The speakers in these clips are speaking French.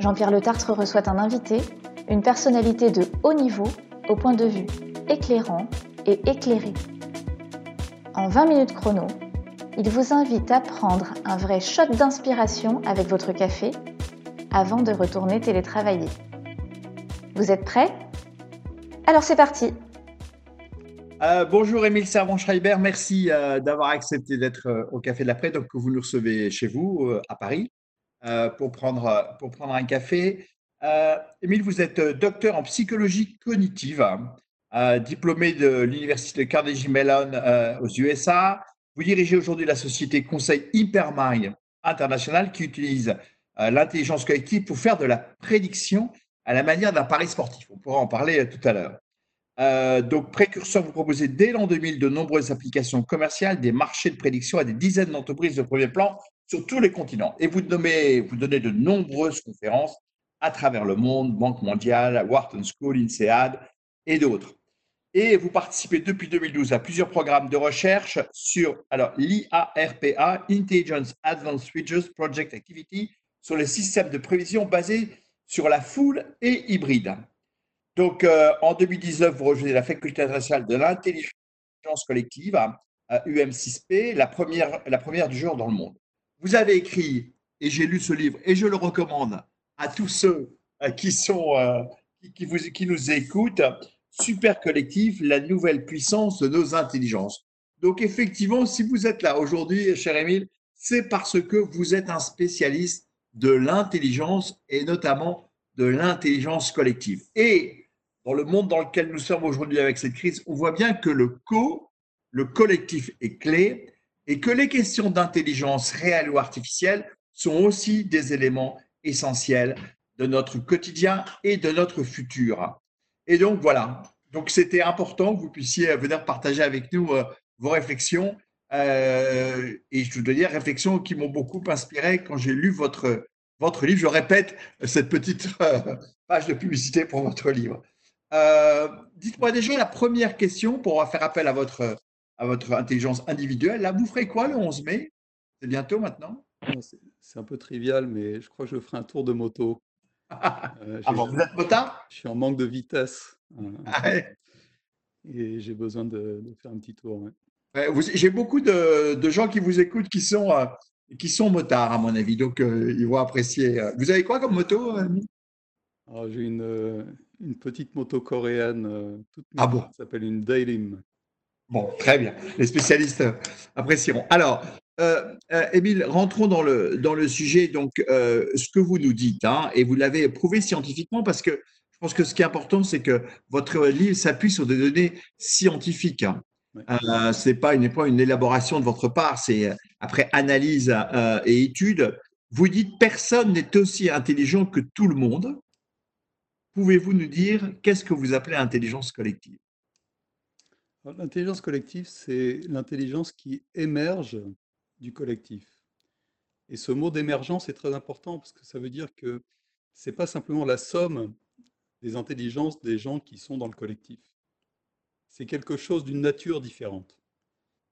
Jean-Pierre Le Tartre reçoit un invité, une personnalité de haut niveau, au point de vue éclairant et éclairé. En 20 minutes chrono, il vous invite à prendre un vrai shot d'inspiration avec votre café avant de retourner télétravailler. Vous êtes prêts? Alors c'est parti! Euh, bonjour Émile Servan-Schreiber, merci euh, d'avoir accepté d'être euh, au Café de l'après, donc que vous nous recevez chez vous à Paris pour, prendre, pour prendre un café. Émile, vous êtes docteur en psychologie cognitive, diplômé de l'Université Carnegie Mellon aux USA. Vous dirigez aujourd'hui la société conseil Hypermind International qui utilise l'intelligence collective pour faire de la prédiction à la manière d'un pari sportif. On pourra en parler tout à l'heure. Euh, donc, Précurseur, vous proposez dès l'an 2000 de nombreuses applications commerciales, des marchés de prédiction à des dizaines d'entreprises de premier plan sur tous les continents. Et vous, donnez de nombreuses conférences à travers le monde, Banque mondiale, Wharton School, INSEAD et d'autres. Et vous participez depuis 2012 à plusieurs programmes de recherche sur l'IARPA, Intelligence Advanced Features Project Activity, sur les systèmes de prévision basés sur la foule et hybride. Donc, euh, en 2019, vous rejoignez la Faculté internationale de l'intelligence collective à UM6P, la première, la première du genre dans le monde. Vous avez écrit, et j'ai lu ce livre, et je le recommande à tous ceux euh, qui, sont, euh, qui, nous écoutent, Super Collectif, la nouvelle puissance de nos intelligences. Donc, effectivement, si vous êtes là aujourd'hui, cher Émile, c'est parce que vous êtes un spécialiste de l'intelligence et notamment de l'intelligence collective. Et dans le monde dans lequel nous sommes aujourd'hui avec cette crise, on voit bien que le co, le collectif est clé et que les questions d'intelligence réelle ou artificielle sont aussi des éléments essentiels de notre quotidien et de notre futur. Et donc voilà, donc c'était important que vous puissiez venir partager avec nous euh, vos réflexions. Euh, et je dois dire, réflexions qui m'ont beaucoup inspiré quand j'ai lu votre, votre livre. Je répète cette petite euh, page de publicité pour votre livre. Euh, dites-moi déjà la première question pour faire appel à votre, à votre intelligence individuelle. Là, vous ferez quoi le 11 mai? C'est bientôt maintenant? C'est un peu trivial, mais je crois que je ferai un tour de moto. Euh, ah bon, vous êtes motard? Je suis en manque de vitesse. Euh, ah et j'ai besoin de, faire un petit tour. j'ai beaucoup de, de, gens qui vous écoutent qui sont, qui sont motards, à mon avis. Donc, ils vont apprécier. Vous avez quoi comme moto, J'ai une, une petite moto coréenne euh, toute ah bon? s'appelle une Dailim. Bon, très bien. Les spécialistes euh, apprécieront. Alors, euh, Émile, rentrons dans le, dans le sujet. Donc, ce que vous nous dites, hein, et vous l'avez prouvé scientifiquement, parce que je pense que ce qui est important, c'est que votre livre s'appuie sur des données scientifiques. Hein. ce n'est pas une, pas une élaboration de votre part, c'est après analyse et étude. Vous dites personne n'est aussi intelligent que tout le monde. Pouvez-vous nous dire qu'est-ce que vous appelez intelligence collective? L'intelligence collective, c'est l'intelligence qui émerge du collectif. Et ce mot d'émergence est très important parce que ça veut dire que ce n'est pas simplement la somme des intelligences des gens qui sont dans le collectif. C'est quelque chose d'une nature différente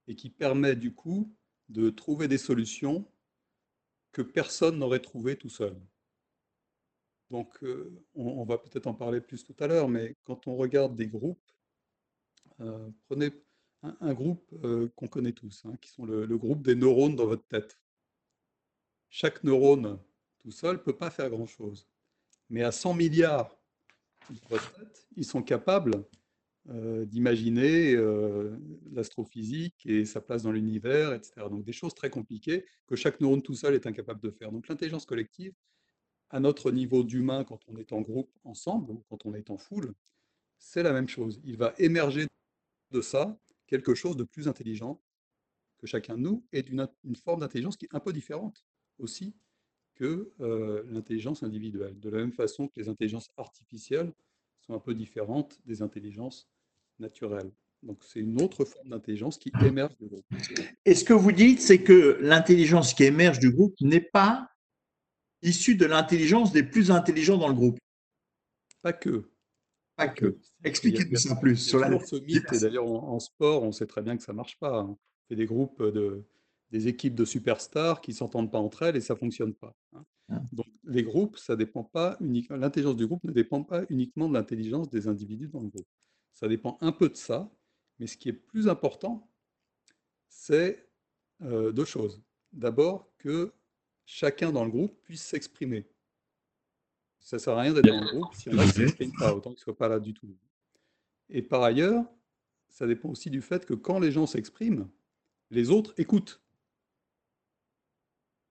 et qui permet du coup de trouver des solutions que personne n'aurait trouvées tout seul. Donc, euh, on, va peut-être en parler plus tout à l'heure, mais quand on regarde des groupes, euh, prenez un, groupe euh, qu'on connaît tous, hein, qui sont le, groupe des neurones dans votre tête. Chaque neurone tout seul ne peut pas faire grand-chose. Mais à 100 milliards dans votre tête, ils sont capables d'imaginer l'astrophysique et sa place dans l'univers, etc. Donc des choses très compliquées que chaque neurone tout seul est incapable de faire. Donc l'intelligence collective, à notre niveau d'humain, quand on est en groupe ensemble, ou quand on est en foule, c'est la même chose. Il va émerger de ça quelque chose de plus intelligent que chacun de nous et d'une forme d'intelligence qui est un peu différente aussi que euh, l'intelligence individuelle, de la même façon que les intelligences artificielles sont un peu différentes des intelligences naturelles. Donc c'est une autre forme d'intelligence qui émerge du groupe. Et ce que vous dites, c'est que l'intelligence qui émerge du groupe n'est pas issue de l'intelligence des plus intelligents dans le groupe. Pas que. Pas que. Expliquez-nous ça plus. Sur la... ce mythe, et d'ailleurs en, sport, on sait très bien que ça ne marche pas. Hein. On fait des groupes de, des équipes de superstars qui ne s'entendent pas entre elles et ça ne fonctionne pas. Hein. Ah. Donc les groupes, ça dépend pas uniquement. L'intelligence du groupe ne dépend pas uniquement de l'intelligence des individus dans le groupe. Ça dépend un peu de ça, mais ce qui est plus important, c'est euh, deux choses. D'abord, que chacun dans le groupe puisse s'exprimer. Ça ne sert à rien d'être dans le groupe si on ne s'exprime pas, autant qu'il ne soit pas là du tout. Et par ailleurs, ça dépend aussi du fait que quand les gens s'expriment, les autres écoutent.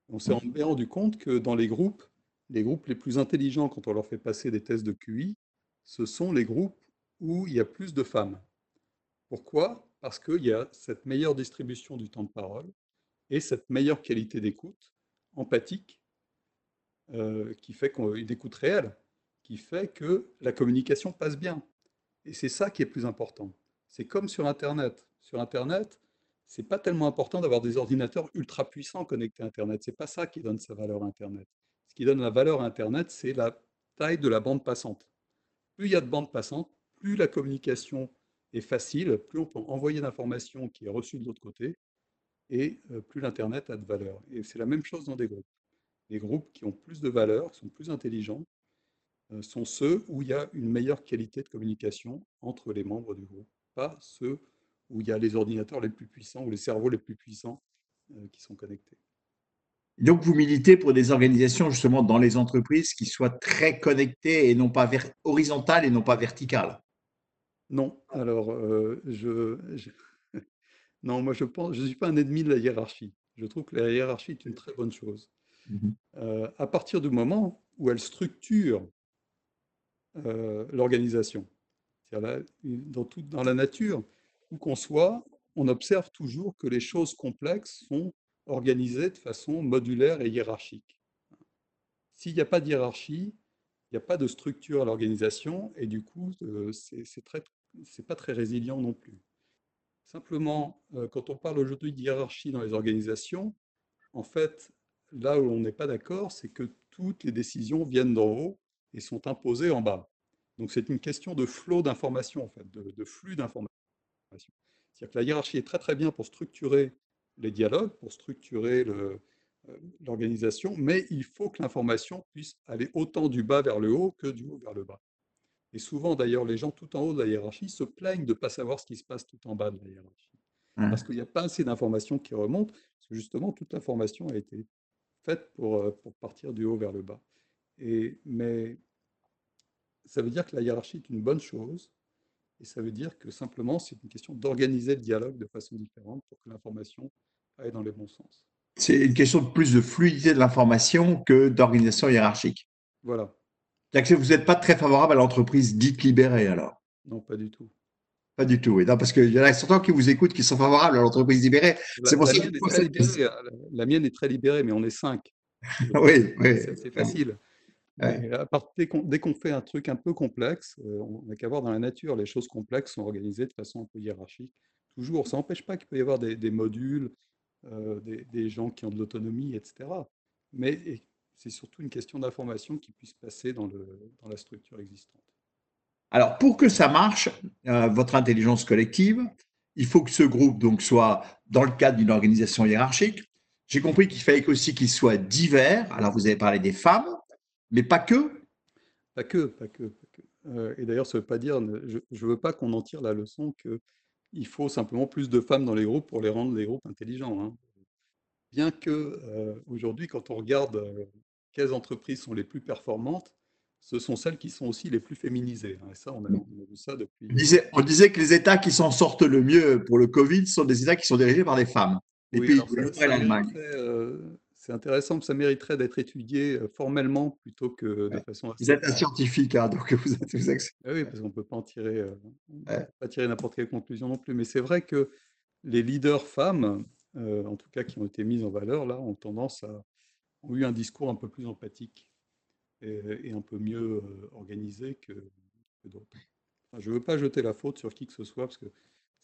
On s'est rendu compte que dans les groupes, les groupes les plus intelligents, quand on leur fait passer des tests de QI, ce sont les groupes où il y a plus de femmes. Pourquoi? Parce qu'il y a cette meilleure distribution du temps de parole et cette meilleure qualité d'écoute empathique euh, qui fait qu'une écoute réelle, qui fait que la communication passe bien. Et c'est ça qui est plus important. C'est comme sur Internet. Sur Internet, c'est pas tellement important d'avoir des ordinateurs ultra puissants connectés à Internet. C'est pas ça qui donne sa valeur à Internet. Ce qui donne la valeur à Internet, c'est la taille de la bande passante. Plus il y a de bandes passantes, plus la communication est facile, plus on peut envoyer d'informations qui est reçue de l'autre côté, et euh, plus l'Internet a de valeur. Et c'est la même chose dans des groupes. Les groupes qui ont plus de valeur, qui sont plus intelligents, euh, sont ceux où il y a une meilleure qualité de communication entre les membres du groupe, pas ceux où il y a les ordinateurs les plus puissants ou les cerveaux les plus puissants euh, qui sont connectés. Donc, vous militez pour des organisations justement dans les entreprises qui soient très connectées et non pas horizontales et non pas verticales? Non, alors euh, je, non, moi je pense, je ne suis pas un ennemi de la hiérarchie. Je trouve que la hiérarchie est une très bonne chose. Mmh euh, à partir du moment où elle structure l'organisation, dans, dans la nature, où qu'on soit, on observe toujours que les choses complexes sont organisées de façon modulaire et hiérarchique. S'il n'y a pas de hiérarchie, il n'y a pas de structure à l'organisation et du coup, euh, c'est n'est pas très résilient non plus. Simplement, euh, quand on parle aujourd'hui de hiérarchie dans les organisations, en fait, là où on n'est pas d'accord, c'est que toutes les décisions viennent d'en haut et sont imposées en bas. Donc c'est une question de flot d'informations, en fait, de flux d'informations. C'est-à-dire que la hiérarchie est très très bien pour structurer les dialogues, pour structurer euh, l'organisation, mais il faut que l'information puisse aller autant du bas vers le haut que du haut vers le bas. Et souvent, d'ailleurs, les gens tout en haut de la hiérarchie se plaignent de ne pas savoir ce qui se passe tout en bas de la hiérarchie. Mmh. Parce qu'il n'y a pas assez d'informations qui remontent, parce que justement, toute l'information a été faite pour, euh, pour partir du haut vers le bas. Et, mais ça veut dire que la hiérarchie est une bonne chose, et ça veut dire que simplement, c'est une question d'organiser le dialogue de façon différente pour que l'information aille dans les bons sens. C'est une question de plus de fluidité de l'information que d'organisation hiérarchique. Voilà. Que vous n'êtes pas très favorable à l'entreprise dite libérée alors? Non, pas du tout. Pas du tout, oui. Non, parce qu'il y en a certains qui vous écoutent qui sont favorables à l'entreprise libérée. C'est pour la, mienne est la mienne est très libérée, mais on est cinq. oui, oui. C'est facile. À part, dès qu'on fait un truc un peu complexe, euh, on n'a qu'à voir dans la nature, les choses complexes sont organisées de façon un peu hiérarchique. Toujours, ça n'empêche pas qu'il peut y avoir des, modules, euh, des, gens qui ont de l'autonomie, etc. Mais c'est surtout une question d'information qui puisse passer dans, le, dans, la structure existante. Alors, pour que ça marche, euh, votre intelligence collective, il faut que ce groupe soit dans le cadre d'une organisation hiérarchique. J'ai compris qu'il fallait aussi qu'il soit divers. Alors, vous avez parlé des femmes, mais pas que Pas que, pas que. Euh, et d'ailleurs, ça ne veut pas dire, je ne veux pas qu'on en tire la leçon qu'il faut simplement plus de femmes dans les groupes pour les rendre les groupes intelligents. Hein. Bien que euh, aujourd'hui, quand on regarde quelles entreprises sont les plus performantes, ce sont celles qui sont aussi les plus féminisées. Hein. Et ça, on a, vu ça depuis. On disait, que les États qui s'en sortent le mieux pour le Covid sont des États qui sont dirigés par des femmes. Les pays l'Allemagne c'est intéressant, ça mériterait d'être étudié formellement plutôt que de façon. Vous êtes un scientifique, hein, donc vous êtes. Vous ah oui, parce qu'on ne peut pas en tirer, pas tirer n'importe quelle conclusion non plus. Mais c'est vrai que les leaders femmes, en tout cas qui ont été mises en valeur, là, ont tendance à, ont eu un discours un peu plus empathique et, un peu mieux organisé que, d'autres. je ne veux pas jeter la faute sur qui que ce soit, parce que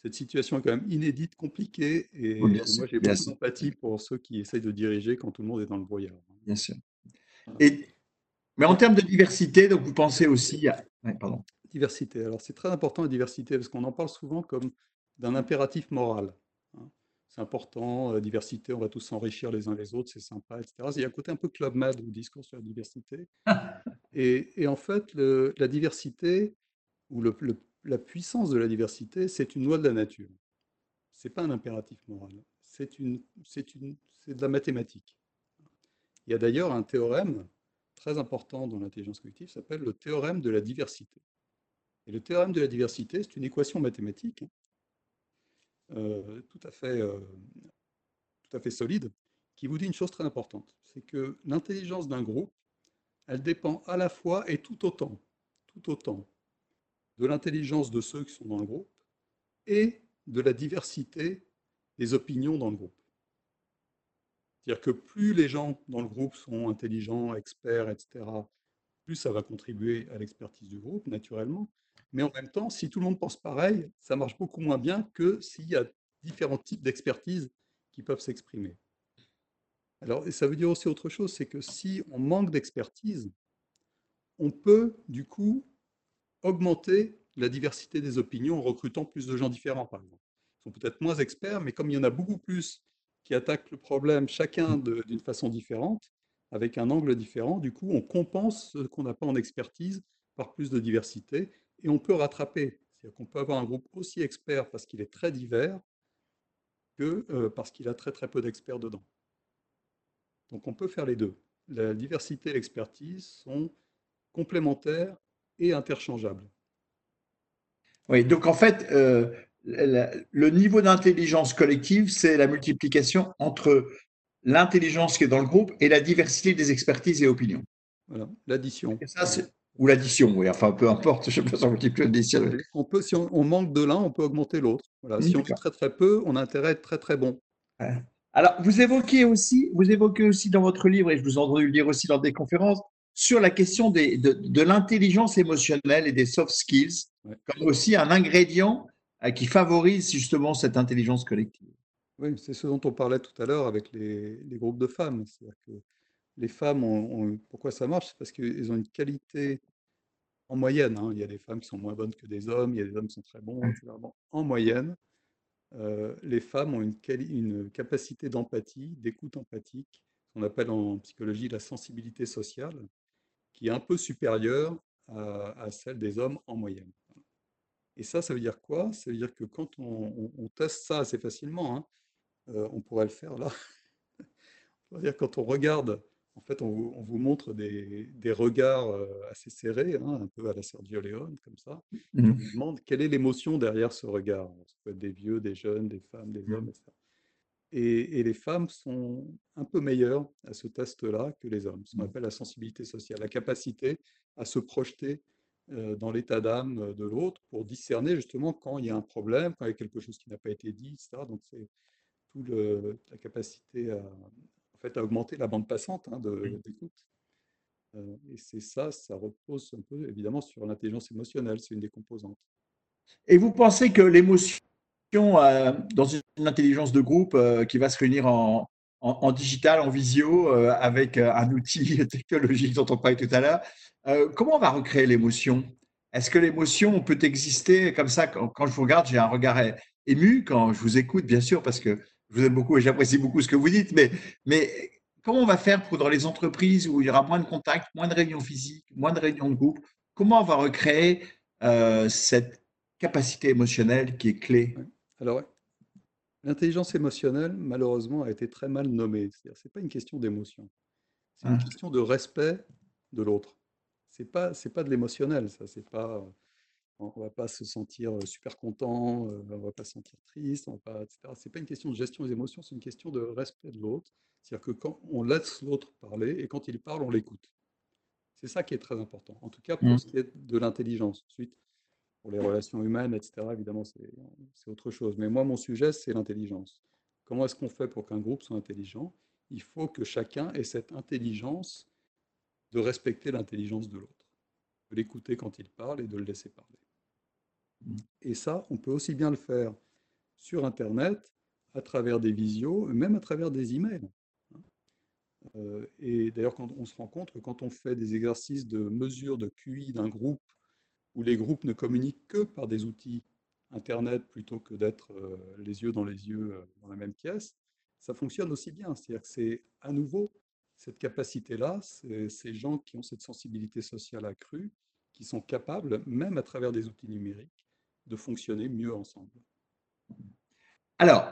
cette situation est quand même inédite, compliquée, et, moi j'ai beaucoup d'empathie pour ceux qui essayent de diriger quand tout le monde est dans le brouillard. Bien sûr. Et, mais en termes de diversité, donc vous pensez aussi à... pardon. Diversité. Alors c'est très important la diversité, parce qu'on en parle souvent comme d'un impératif moral. C'est important, la diversité, on va tous s'enrichir les uns les autres, c'est sympa, etc. Il y a un côté un peu Club Med au discours sur la diversité. et, en fait, la diversité, ou le, la puissance de la diversité, c'est une loi de la nature. Ce n'est pas un impératif moral, c'est une, une, de la mathématique. Il y a d'ailleurs un théorème très important dans l'intelligence collective, s'appelle le théorème de la diversité. Et le théorème de la diversité, c'est une équation mathématique hein, euh, tout, à fait, euh, tout à fait solide, qui vous dit une chose très importante, c'est que l'intelligence d'un groupe, elle dépend à la fois et tout autant, tout autant de l'intelligence de ceux qui sont dans le groupe et de la diversité des opinions dans le groupe. C'est-à-dire que plus les gens dans le groupe sont intelligents, experts, etc., plus ça va contribuer à l'expertise du groupe, naturellement. Mais en même temps, si tout le monde pense pareil, ça marche beaucoup moins bien que s'il y a différents types d'expertise qui peuvent s'exprimer. Alors, ça veut dire aussi autre chose, c'est que si on manque d'expertise, on peut du coup augmenter la diversité des opinions en recrutant plus de gens différents, par exemple. Ils sont peut-être moins experts, mais comme il y en a beaucoup plus qui attaquent le problème, chacun d'une façon différente, avec un angle différent, du coup, on compense ce qu'on n'a pas en expertise par plus de diversité et on peut rattraper. C'est-à-dire qu'on peut avoir un groupe aussi expert parce qu'il est très divers que euh, parce qu'il a très très peu d'experts dedans. Donc on peut faire les deux. La diversité et l'expertise sont complémentaires et interchangeables. Oui, donc en fait, euh, le niveau d'intelligence collective, c'est la multiplication entre l'intelligence qui est dans le groupe et la diversité des expertises et opinions. Voilà, l'addition. Ou l'addition, oui, enfin peu importe, je ne sais pas si on multiplie l'addition. On peut, si on, manque de l'un, on peut augmenter l'autre. Voilà, si on est très très peu, on a intérêt à être très très bon. Alors, vous évoquez aussi, vous évoquez aussi dans votre livre, et je vous ai entendu le dire aussi dans des conférences, sur la question des, de, de l'intelligence émotionnelle et des soft skills, comme aussi un ingrédient euh, qui favorise justement cette intelligence collective. Oui, c'est ce dont on parlait tout à l'heure avec les, les, groupes de femmes. Que les femmes, ont, pourquoi ça marche? C'est parce qu'elles ont une qualité en moyenne. Hein. Il y a des femmes qui sont moins bonnes que des hommes, il y a des hommes qui sont très bons, etc. en moyenne, euh, les femmes ont une, une capacité d'empathie, d'écoute empathique, qu'on appelle en psychologie la sensibilité sociale, qui est un peu supérieure à, celle des hommes en moyenne. Et ça, ça veut dire quoi? Ça veut dire que quand on, teste ça assez facilement, hein, euh, on pourrait le faire là. dire quand on regarde, en fait, on, vous montre des, regards euh, assez serrés, hein, un peu à la Sergio Leone, comme ça. on mmh. vous demande quelle est l'émotion derrière ce regard. Ça peut être des vieux, des jeunes, des femmes, des hommes, etc. Et, les femmes sont un peu meilleures à ce test-là que les hommes, ce qu'on mmh. appelle la sensibilité sociale, la capacité à se projeter dans l'état d'âme de l'autre pour discerner justement quand il y a un problème, quand il y a quelque chose qui n'a pas été dit, etc. Donc c'est toute la capacité à, fait, à augmenter la bande passante hein, d'écoute. et c'est ça, ça repose un peu évidemment sur l'intelligence émotionnelle, c'est une des composantes. Et vous pensez que l'émotion euh, dans une intelligence de groupe euh, qui va se réunir en, en, digital, en visio, euh, avec un outil technologique dont on parlait tout à l'heure. comment on va recréer l'émotion? Est-ce que l'émotion peut exister comme ça? Quand, je vous regarde, j'ai un regard ému quand je vous écoute, bien sûr, parce que je vous aime beaucoup et j'apprécie beaucoup ce que vous dites, mais, mais comment on va faire pour dans les entreprises où il y aura moins de contacts, moins de réunions physiques, moins de réunions de groupe, comment on va recréer cette capacité émotionnelle qui est clé? Alors, l'intelligence émotionnelle, malheureusement, a été très mal nommée. C'est-à-dire, c'est pas une question d'émotion. C'est une ah. question de respect de l'autre. C'est pas, c'est pas de l'émotionnel, ça. C'est pas, on va pas se sentir super content, on va pas se sentir triste, on va pas, etc. C'est pas une question de gestion des émotions, c'est une question de respect de l'autre. C'est-à-dire que quand on laisse l'autre parler et quand il parle, on l'écoute. C'est ça qui est très important. En tout cas, pour mmh. ce qui est de l'intelligence. Ensuite, pour les relations humaines, etc., évidemment, c'est autre chose. Mais moi, mon sujet, c'est l'intelligence. Comment est-ce qu'on fait pour qu'un groupe soit intelligent? Il faut que chacun ait cette intelligence de respecter l'intelligence de l'autre, de l'écouter quand il parle et de le laisser parler. Et ça, on peut aussi bien le faire sur Internet, à travers des visios, même à travers des emails. Euh, et d'ailleurs, quand on se rend compte que quand on fait des exercices de mesure de QI d'un groupe, où les groupes ne communiquent que par des outils Internet plutôt que d'être euh, les yeux dans les yeux euh, dans la même pièce, ça fonctionne aussi bien. C'est-à-dire que c'est à nouveau cette capacité-là, ces gens qui ont cette sensibilité sociale accrue, qui sont capables, même à travers des outils numériques, de fonctionner mieux ensemble. Alors,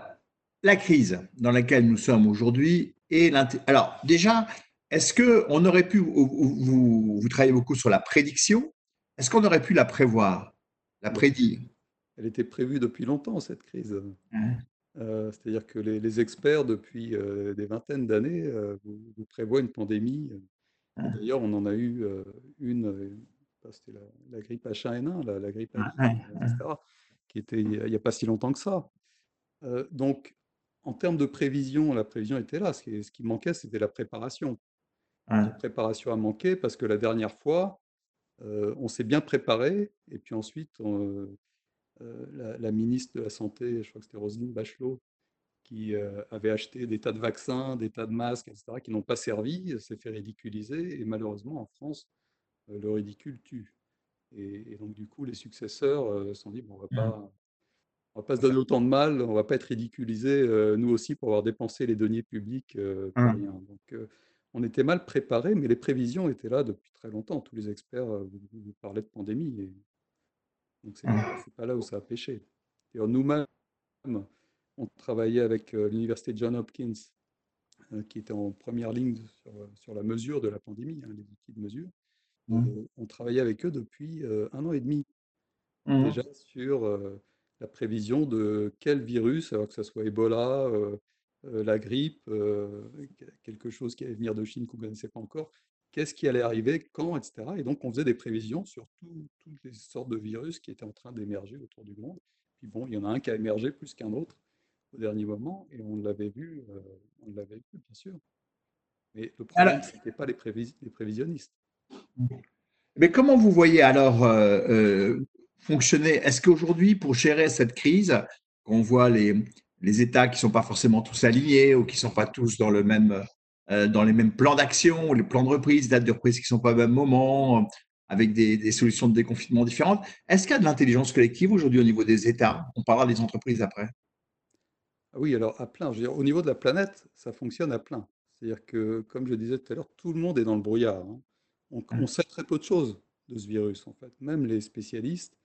la crise dans laquelle nous sommes aujourd'hui est alors déjà, est-ce que on aurait pu vous, vous, travaillez beaucoup sur la prédiction, est-ce qu'on aurait pu la prévoir, la prédire? Elle était prévue depuis longtemps cette crise. Hein. Euh, c'est-à-dire que les, experts depuis euh, des vingtaines d'années euh, vous, prévoient une pandémie. Hein. D'ailleurs, on en a eu une, c'était la, grippe H1N1, la, la grippe H1, etc., qui était il n'y a, pas si longtemps que ça. donc, en termes de prévision, la prévision était là. Ce qui, ce qui manquait, c'était la préparation. La préparation a manqué parce que la dernière fois, on s'est bien préparé et puis ensuite, la, ministre de la Santé, je crois que c'était Roselyne Bachelot, qui avait acheté des tas de vaccins, des tas de masques, etc., qui n'ont pas servi, s'est fait ridiculiser et malheureusement, en France, le ridicule tue. Et, donc, du coup, les successeurs se sont dit, bon, on mmh. on va pas se donner autant de mal, on va pas être ridiculisé, nous aussi, pour avoir dépensé les deniers publics pour mmh. rien. Donc, on était mal préparés, mais les prévisions étaient là depuis très longtemps. Tous les experts vous, parlaient de pandémie. Et... Donc, ce n'est mmh. pas là où ça a pêché. Nous-mêmes, on travaillait avec l'université John Hopkins, qui était en première ligne sur, sur, la mesure de la pandémie, hein, les outils de mesure. Mmh. On travaillait avec eux depuis un an et demi, déjà sur la prévision de quel virus, alors que ce soit Ebola, la grippe, quelque chose qui allait venir de Chine qu'on ne connaissait pas encore, qu'est-ce qui allait arriver, quand, etc. Et donc, on faisait des prévisions sur toutes les sortes de virus qui étaient en train d'émerger autour du monde. Puis bon, il y en a un qui a émergé plus qu'un autre au dernier moment, et on l'avait vu, on l'avait vu, bien sûr. Mais le problème, ce n'était pas les, les, prévisionnistes. Mais comment vous voyez alors fonctionner? Est-ce qu'aujourd'hui, pour gérer cette crise, on voit les, les États qui ne sont pas forcément tous alignés ou qui ne sont pas tous dans, le même, euh, dans les mêmes plans d'action, les plans de reprise, dates de reprise qui ne sont pas au même moment, avec des, solutions de déconfinement différentes, est-ce qu'il y a de l'intelligence collective aujourd'hui au niveau des États? On parlera des entreprises après. Ah oui, alors à plein. Dire, au niveau de la planète, ça fonctionne à plein. C'est-à-dire que, comme je disais tout à l'heure, tout le monde est dans le brouillard. Hein. On, on, sait très peu de choses de ce virus, en fait. Même les spécialistes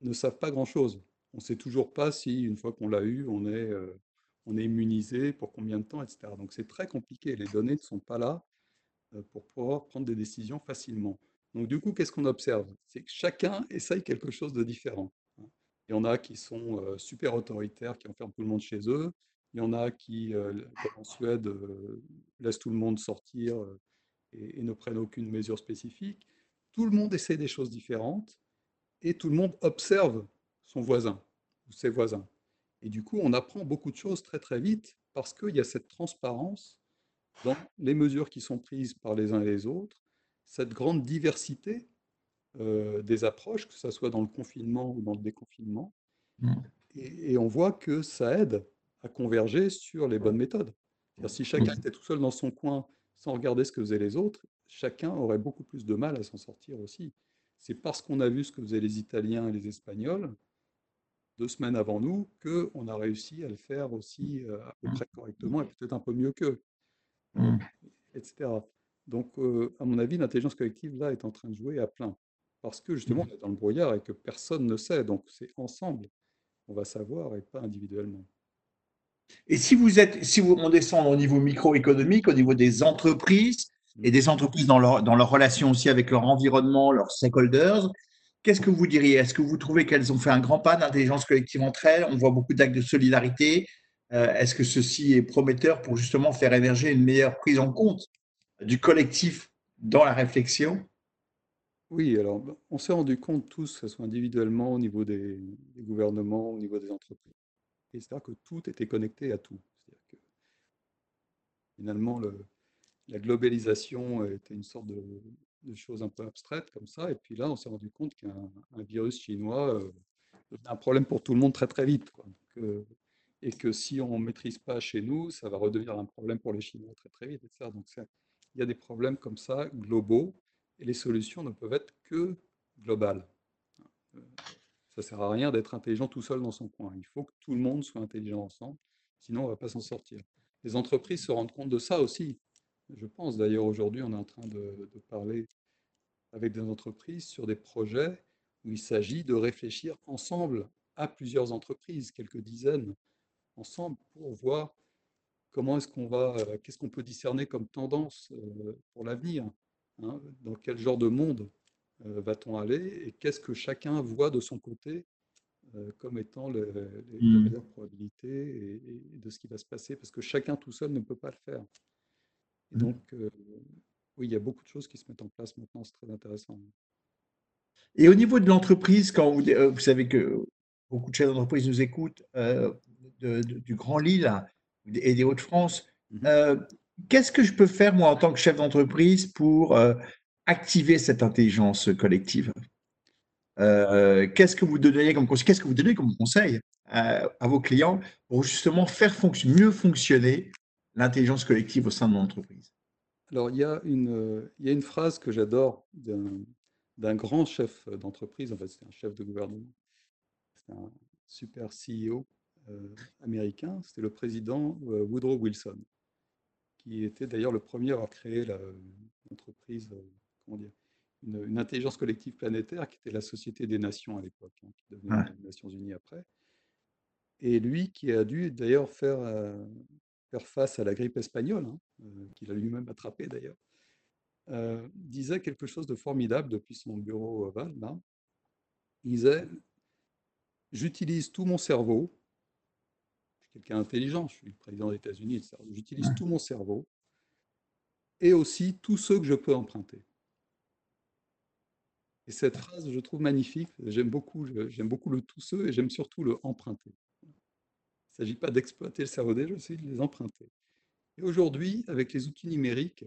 ne savent pas grand-chose. On ne sait toujours pas si, une fois qu'on l'a eu, on est, euh, on est immunisé, pour combien de temps, etc. Donc c'est très compliqué. Les données ne sont pas là euh, pour pouvoir prendre des décisions facilement. Donc du coup, qu'est-ce qu'on observe? C'est que chacun essaye quelque chose de différent. Hein. Il y en a qui sont euh, super autoritaires, qui enferment tout le monde chez eux. Il y en a qui, comme en Suède, laissent tout le monde sortir et, et ne prennent aucune mesure spécifique. Tout le monde essaie des choses différentes et tout le monde observe son voisin ou ses voisins. Et du coup, on apprend beaucoup de choses très très vite parce qu'il y a cette transparence dans les mesures qui sont prises par les uns et les autres, cette grande diversité euh, des approches, que ce soit dans le confinement ou dans le déconfinement. Mmh. Et, on voit que ça aide à converger sur les bonnes méthodes. Si chacun était tout seul dans son coin sans regarder ce que faisaient les autres, chacun aurait beaucoup plus de mal à s'en sortir aussi c'est parce qu'on a vu ce que faisaient les Italiens et les Espagnols deux semaines avant nous qu'on a réussi à le faire aussi euh, à peu près correctement et peut-être un peu mieux qu'eux, mmh. etc. Donc, euh, à mon avis, l'intelligence collective, là, est en train de jouer à plein. Parce que justement, mmh. on est dans le brouillard et que personne ne sait. Donc, c'est ensemble qu'on va savoir et pas individuellement. Et si vous êtes, si on descend au niveau microéconomique, au niveau des entreprises, et des entreprises dans leur, dans leur relation aussi avec leur environnement, leurs stakeholders. Qu'est-ce que vous diriez? Est-ce que vous trouvez qu'elles ont fait un grand pas d'intelligence collective entre elles? On voit beaucoup d'actes de solidarité. Euh, est-ce que ceci est prometteur pour justement faire émerger une meilleure prise en compte du collectif dans la réflexion? Oui, alors on s'est rendu compte tous, que ce soit individuellement au niveau des, gouvernements, au niveau des entreprises, c'est-à-dire que tout était connecté à tout. finalement, la globalisation était une sorte de, choses un peu abstraites comme ça. Et puis là, on s'est rendu compte qu'un virus chinois euh, un problème pour tout le monde très très vite. et que si on ne maîtrise pas chez nous, ça va redevenir un problème pour les Chinois très très vite. Donc il y a des problèmes comme ça, globaux, et les solutions ne peuvent être que globales. Ça ne sert à rien d'être intelligent tout seul dans son coin. Il faut que tout le monde soit intelligent ensemble, sinon on va pas s'en sortir. Les entreprises se rendent compte de ça aussi. Je pense d'ailleurs aujourd'hui, on est en train de, parler avec des entreprises sur des projets où il s'agit de réfléchir ensemble à plusieurs entreprises, quelques dizaines, ensemble pour voir comment est-ce qu'on va, euh, qu'est-ce qu'on peut discerner comme tendance euh, pour l'avenir, hein, dans quel genre de monde va-t-on aller et qu'est-ce que chacun voit de son côté comme étant les, mmh. meilleures probabilités et, de ce qui va se passer, parce que chacun tout seul ne peut pas le faire. Et mmh. donc, oui, il y a beaucoup de choses qui se mettent en place maintenant, c'est très intéressant. Et au niveau de l'entreprise, quand vous, vous, savez que beaucoup de chefs d'entreprise nous écoutent, du Grand Lille et des Hauts-de-France, mmh qu'est-ce que je peux faire, moi, en tant que chef d'entreprise, pour activer cette intelligence collective. Euh, Qu'est-ce que vous donnez comme conseil Qu'est-ce que vous donnez comme conseil à, vos clients pour justement faire mieux fonctionner l'intelligence collective au sein de l'entreprise? Alors, il y, a une, phrase que j'adore d'un grand chef d'entreprise, en fait, c'est un chef de gouvernement, c'est un super CEO euh, américain, c'était le président euh, Woodrow Wilson, qui était d'ailleurs le premier à créer l'entreprise une, intelligence collective planétaire qui était la Société des Nations à l'époque, hein, qui devenait les Nations Unies après. Et lui qui a dû d'ailleurs faire, euh, faire face à la grippe espagnole, hein, euh, qu'il a lui-même attrapé d'ailleurs, euh, disait quelque chose de formidable depuis son bureau ovale. Il disait J'utilise tout mon cerveau, je suis quelqu'un d'intelligent, je suis le président des États-Unis, j'utilise tout mon cerveau et aussi tous ceux que je peux emprunter. Et cette phrase, je trouve magnifique. J'aime beaucoup, j'aime beaucoup le tout ceux et j'aime surtout le emprunter. Il ne s'agit pas d'exploiter le cerveau des gens, c'est de les emprunter. Et aujourd'hui, avec les outils numériques,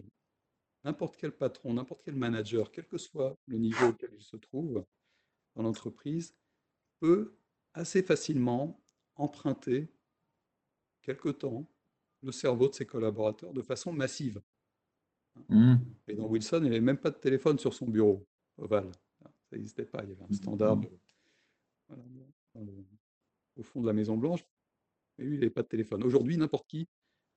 n'importe quel patron, n'importe quel manager, quel que soit le niveau auquel il se trouve dans l'entreprise, peut assez facilement emprunter quelque temps le cerveau de ses collaborateurs de façon massive. Mmh. Et dans Wilson, il n'avait même pas de téléphone sur son bureau ovale. Ça n'existait pas. Il y avait un standard au fond de la Maison Blanche. Mais lui, il n'avait pas de téléphone. Aujourd'hui, n'importe qui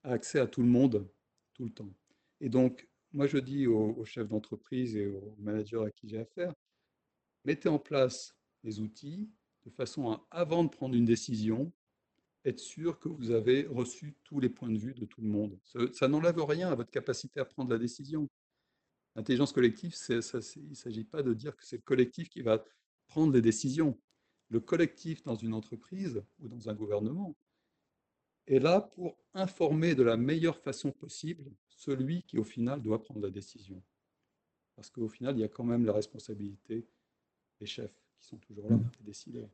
a accès à tout le monde tout le temps. Et donc, moi, je dis aux, chefs d'entreprise et aux managers à qui j'ai affaire, mettez en place les outils de façon à, avant de prendre une décision, être sûr que vous avez reçu tous les points de vue de tout le monde. ça n'enlève rien à votre capacité à prendre la décision. L'intelligence collective, il ne s'agit pas de dire que c'est le collectif qui va prendre les décisions. Le collectif dans une entreprise ou dans un gouvernement est là pour informer de la meilleure façon possible celui qui, au final, doit prendre la décision. Parce qu'au final, il y a quand même la responsabilité des chefs qui sont toujours là, les décideurs.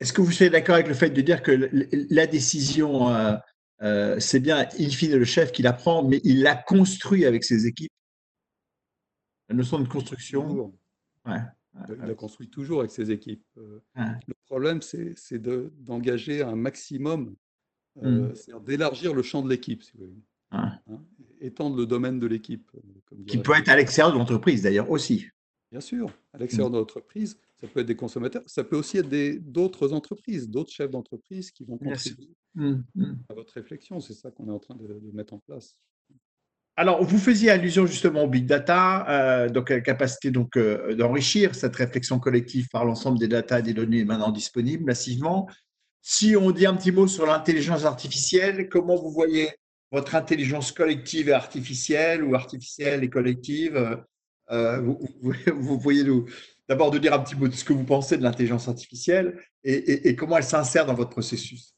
Est-ce que vous êtes d'accord avec le fait de dire que la décision, euh, euh, c'est bien, il fine le chef qui la prend, mais il la construit avec ses équipes la notion de construction. Ouais. Il la construit toujours avec ses équipes. Euh, le problème, c'est d'engager un maximum, euh, mmh. c'est-à-dire d'élargir le champ de l'équipe, si vous voulez. Hein, étendre le domaine de l'équipe. Euh, Qui peut être à l'extérieur de l'entreprise, d'ailleurs, aussi. Bien sûr, à l'extérieur mmh. de l'entreprise, ça peut être des consommateurs, ça peut aussi être d'autres entreprises, d'autres chefs d'entreprise qui vont contribuer mmh, à votre réflexion. C'est ça qu'on est en train de mettre en place. Alors, vous faisiez allusion justement au big data, euh, donc à la capacité donc euh, d'enrichir cette réflexion collective par l'ensemble des data et des données maintenant disponibles massivement. Si on dit un petit mot sur l'intelligence artificielle, comment vous voyez votre intelligence collective et artificielle ou artificielle et collective euh, vous, vous, voyez d'abord de dire un petit mot de ce que vous pensez de l'intelligence artificielle et comment elle s'insère dans votre processus?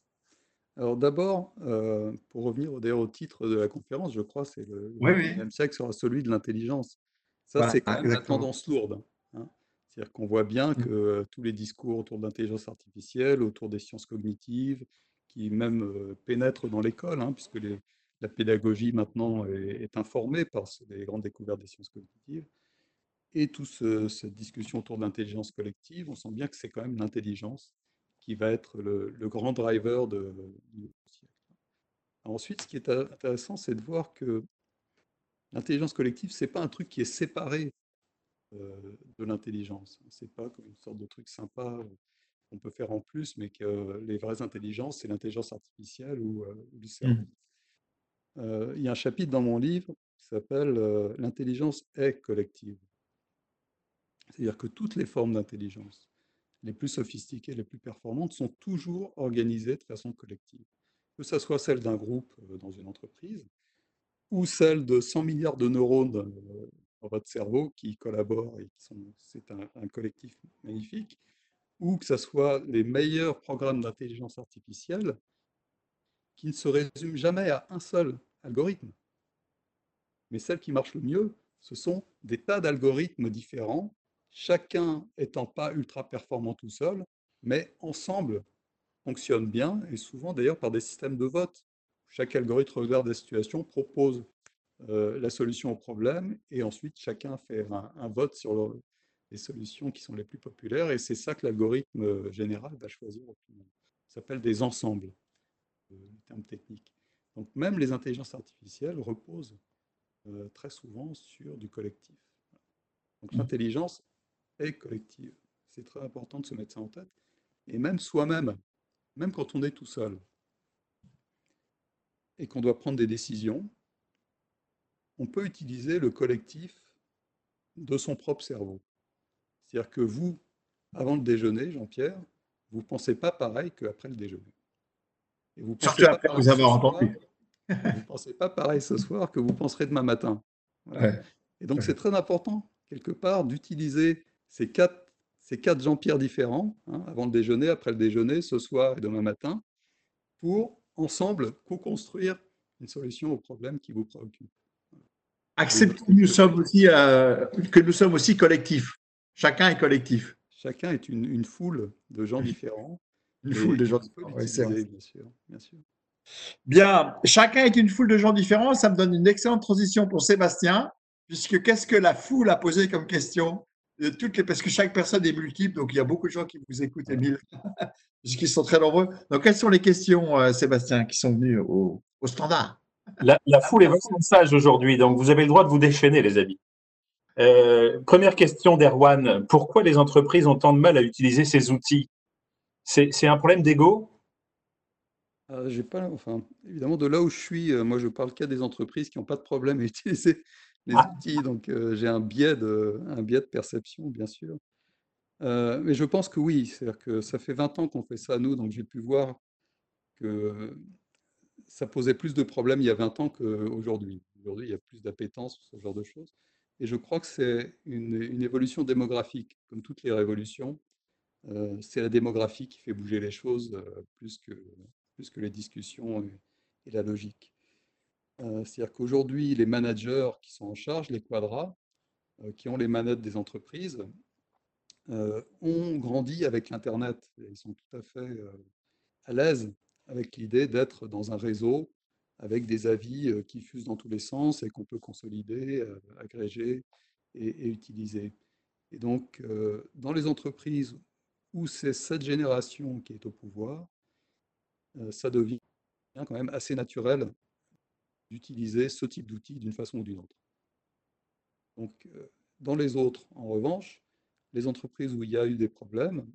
Alors d'abord, euh, pour revenir au, titre de la conférence, je crois que c'est le, même siècle sera celui de l'intelligence. Ça, c'est quand même la tendance lourde. Hein. C'est-à-dire qu'on voit bien mmh. que euh, tous les discours autour de l'intelligence artificielle, autour des sciences cognitives, qui même euh, pénètrent dans l'école, hein, puisque les, la pédagogie maintenant est, informée par les grandes découvertes des sciences cognitives. Et toute cette discussion autour de l'intelligence collective, on sent bien que c'est quand même l'intelligence qui va être le, grand driver de, siècle. Ensuite, ce qui est intéressant, c'est de voir que l'intelligence collective, ce n'est pas un truc qui est séparé euh, de l'intelligence. Ce n'est pas comme une sorte de truc sympa qu'on peut faire en plus, mais que les vraies intelligences, c'est l'intelligence artificielle ou, euh, le cerveau. Mmh. Euh, il y a un chapitre dans mon livre qui s'appelle L'intelligence est collective. C'est-à-dire que toutes les formes d'intelligence, les plus sophistiquées, les plus performantes, sont toujours organisées de façon collective. Que ce soit celle d'un groupe dans une entreprise, ou celle de 100 milliards de neurones dans votre cerveau qui collaborent et qui sont, c'est un, collectif magnifique, ou que ce soit les meilleurs programmes d'intelligence artificielle qui ne se résument jamais à un seul algorithme. Mais celles qui marchent le mieux, ce sont des tas d'algorithmes différents, chacun étant pas ultra performant tout seul, mais ensemble fonctionnent bien, et souvent d'ailleurs par des systèmes de vote. Chaque algorithme regarde la situation, propose euh, la solution au problème, et ensuite chacun fait un, vote sur les solutions qui sont les plus populaires, et c'est ça que l'algorithme euh, général va choisir. Ça s'appelle des ensembles, euh, le terme technique. Donc même les intelligences artificielles reposent très souvent sur du collectif. Donc mmh. l'intelligence est collective. C'est très important de se mettre ça en tête. Et même soi-même, même quand on est tout seul, et qu'on doit prendre des décisions, on peut utiliser le collectif de son propre cerveau. C'est-à-dire que vous, avant le déjeuner, Jean-Pierre, vous ne pensez pas pareil qu'après le déjeuner. Et vous Surtout après vous avoir entendu. Vous ne pensez pas pareil ce soir que vous penserez demain matin. Et donc c'est très important, quelque part, d'utiliser ces quatre, ces quatre Jean-Pierre différents, hein, avant le déjeuner, après le déjeuner, ce soir et demain matin, pour ensemble co-construire une solution au problème qui vous préoccupe. Acceptez que nous sommes aussi, euh, que nous sommes aussi collectifs. Chacun est collectif. Chacun est une, foule de gens différents. Une foule de gens différents, bien sûr, bien sûr. Bien, chacun est une foule de gens différents. Ça me donne une excellente transition pour Sébastien, puisque qu'est-ce que la foule a posé comme question? Toutes les, Parce que chaque personne est multiple, donc il y a beaucoup de gens qui vous écoutent, Émile, puisqu'ils sont très nombreux. Donc, quelles sont les questions, euh, Sébastien, qui sont venues au standard? La, foule est vachement sage aujourd'hui, donc vous avez le droit de vous déchaîner, les amis. Euh, première question d'Erwan. Pourquoi les entreprises ont tant de mal à utiliser ces outils? C'est un problème d'ego? Euh, J'ai pas, enfin, évidemment, de là où je suis, euh, moi, je parle qu'à des entreprises qui n'ont pas de problème à utiliser les ah. outils, donc j'ai un biais de, un biais de perception, bien sûr. mais je pense que oui, c'est-à-dire que ça fait 20 ans qu'on fait ça nous, donc j'ai pu voir que ça posait plus de problèmes il y a 20 ans qu'aujourd'hui. Aujourd'hui, il y a plus d'appétence pour ce genre de choses. Et je crois que c'est une, évolution démographique, comme toutes les révolutions. Euh, c'est la démographie qui fait bouger les choses plus, que, plus que les discussions et, la logique. Euh, c'est-à-dire qu'aujourd'hui, les managers qui sont en charge, les quadras, qui ont les manettes des entreprises, ont grandi avec l'Internet. Ils sont tout à fait à l'aise avec l'idée d'être dans un réseau avec des avis euh, qui fusent dans tous les sens et qu'on peut consolider, euh, agréger et, utiliser. Et donc, euh, dans les entreprises où c'est cette génération qui est au pouvoir, ça devient quand même assez naturel d'utiliser ce type d'outils d'une façon ou d'une autre. Donc, dans les autres, en revanche, les entreprises où il y a eu des problèmes,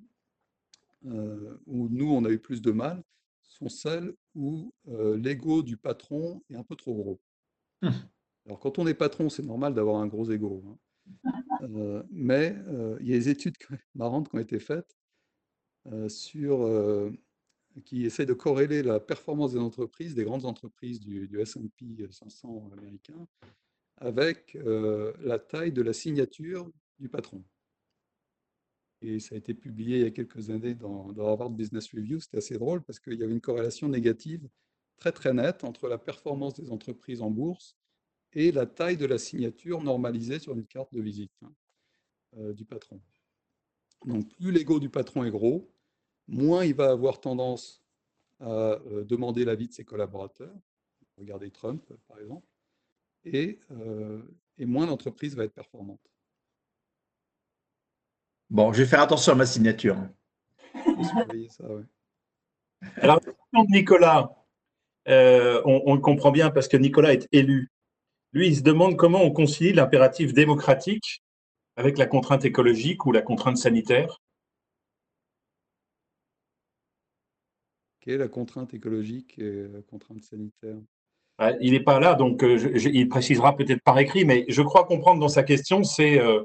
où nous, on a eu plus de mal, sont celles où l'ego du patron est un peu trop gros. Mmh. Alors quand on est patron, c'est normal d'avoir un gros ego. Hein. mais il y a des études marrantes qui ont été faites sur, qui essaient de corréler la performance des entreprises, des grandes entreprises du, S&P 500 américain, avec la taille de la signature du patron et ça a été publié il y a quelques années dans, Harvard Business Review. C'était assez drôle parce qu'il y avait une corrélation négative très très nette entre la performance des entreprises en bourse et la taille de la signature normalisée sur une carte de visite hein, euh, du patron. Donc plus l'ego du patron est gros, moins il va avoir tendance à euh, demander l'avis de ses collaborateurs. regardez Trump, par exemple, et, et moins l'entreprise va être performante. Bon, je vais faire attention à ma signature. Ça, ouais. Alors, la question de Nicolas, euh, on, le comprend bien parce que Nicolas est élu. Lui, il se demande comment on concilie l'impératif démocratique avec la contrainte écologique ou la contrainte sanitaire. Quelle est la contrainte écologique et la contrainte sanitaire Il n'est pas là, donc euh, il précisera peut-être par écrit, mais je crois comprendre dans sa question, c'est euh,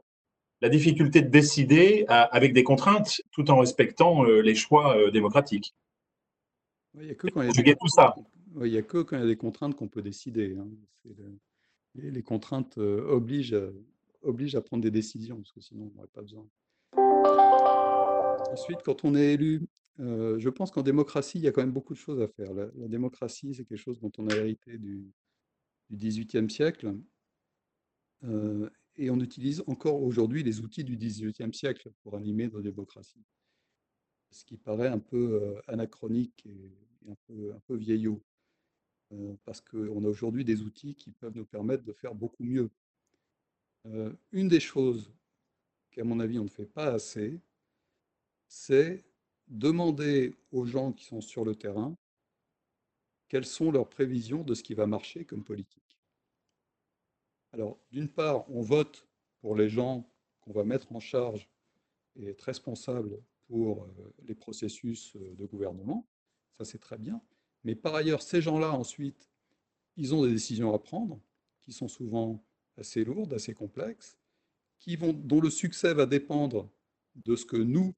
la difficulté de décider avec des contraintes tout en respectant les choix démocratiques. Il n'y a que quand il y a des que quand il y a des contraintes qu'on peut décider. Hein. Les, contraintes euh, obligent, obligent, à prendre des décisions, parce que sinon on n'aurait pas besoin. Ensuite, quand on est élu, je pense qu'en démocratie, il y a quand même beaucoup de choses à faire. La, démocratie, c'est quelque chose dont on a hérité du, XVIIIe siècle. Et on utilise encore aujourd'hui les outils du XVIIIe siècle pour animer nos démocraties ce qui paraît un peu anachronique et, un peu vieillot. parce qu'on a aujourd'hui des outils qui peuvent nous permettre de faire beaucoup mieux. une des choses qu'à mon avis on ne fait pas assez, c'est demander aux gens qui sont sur le terrain quelles sont leurs prévisions de ce qui va marcher comme politique. Alors, d'une part, on vote pour les gens qu'on va mettre en charge et être responsables pour euh, les processus euh, de gouvernement. Ça, c'est très bien. Mais par ailleurs, ces gens-là, ensuite, ils ont des décisions à prendre qui sont souvent assez lourdes, assez complexes, qui vont, dont le succès va dépendre de ce que nous,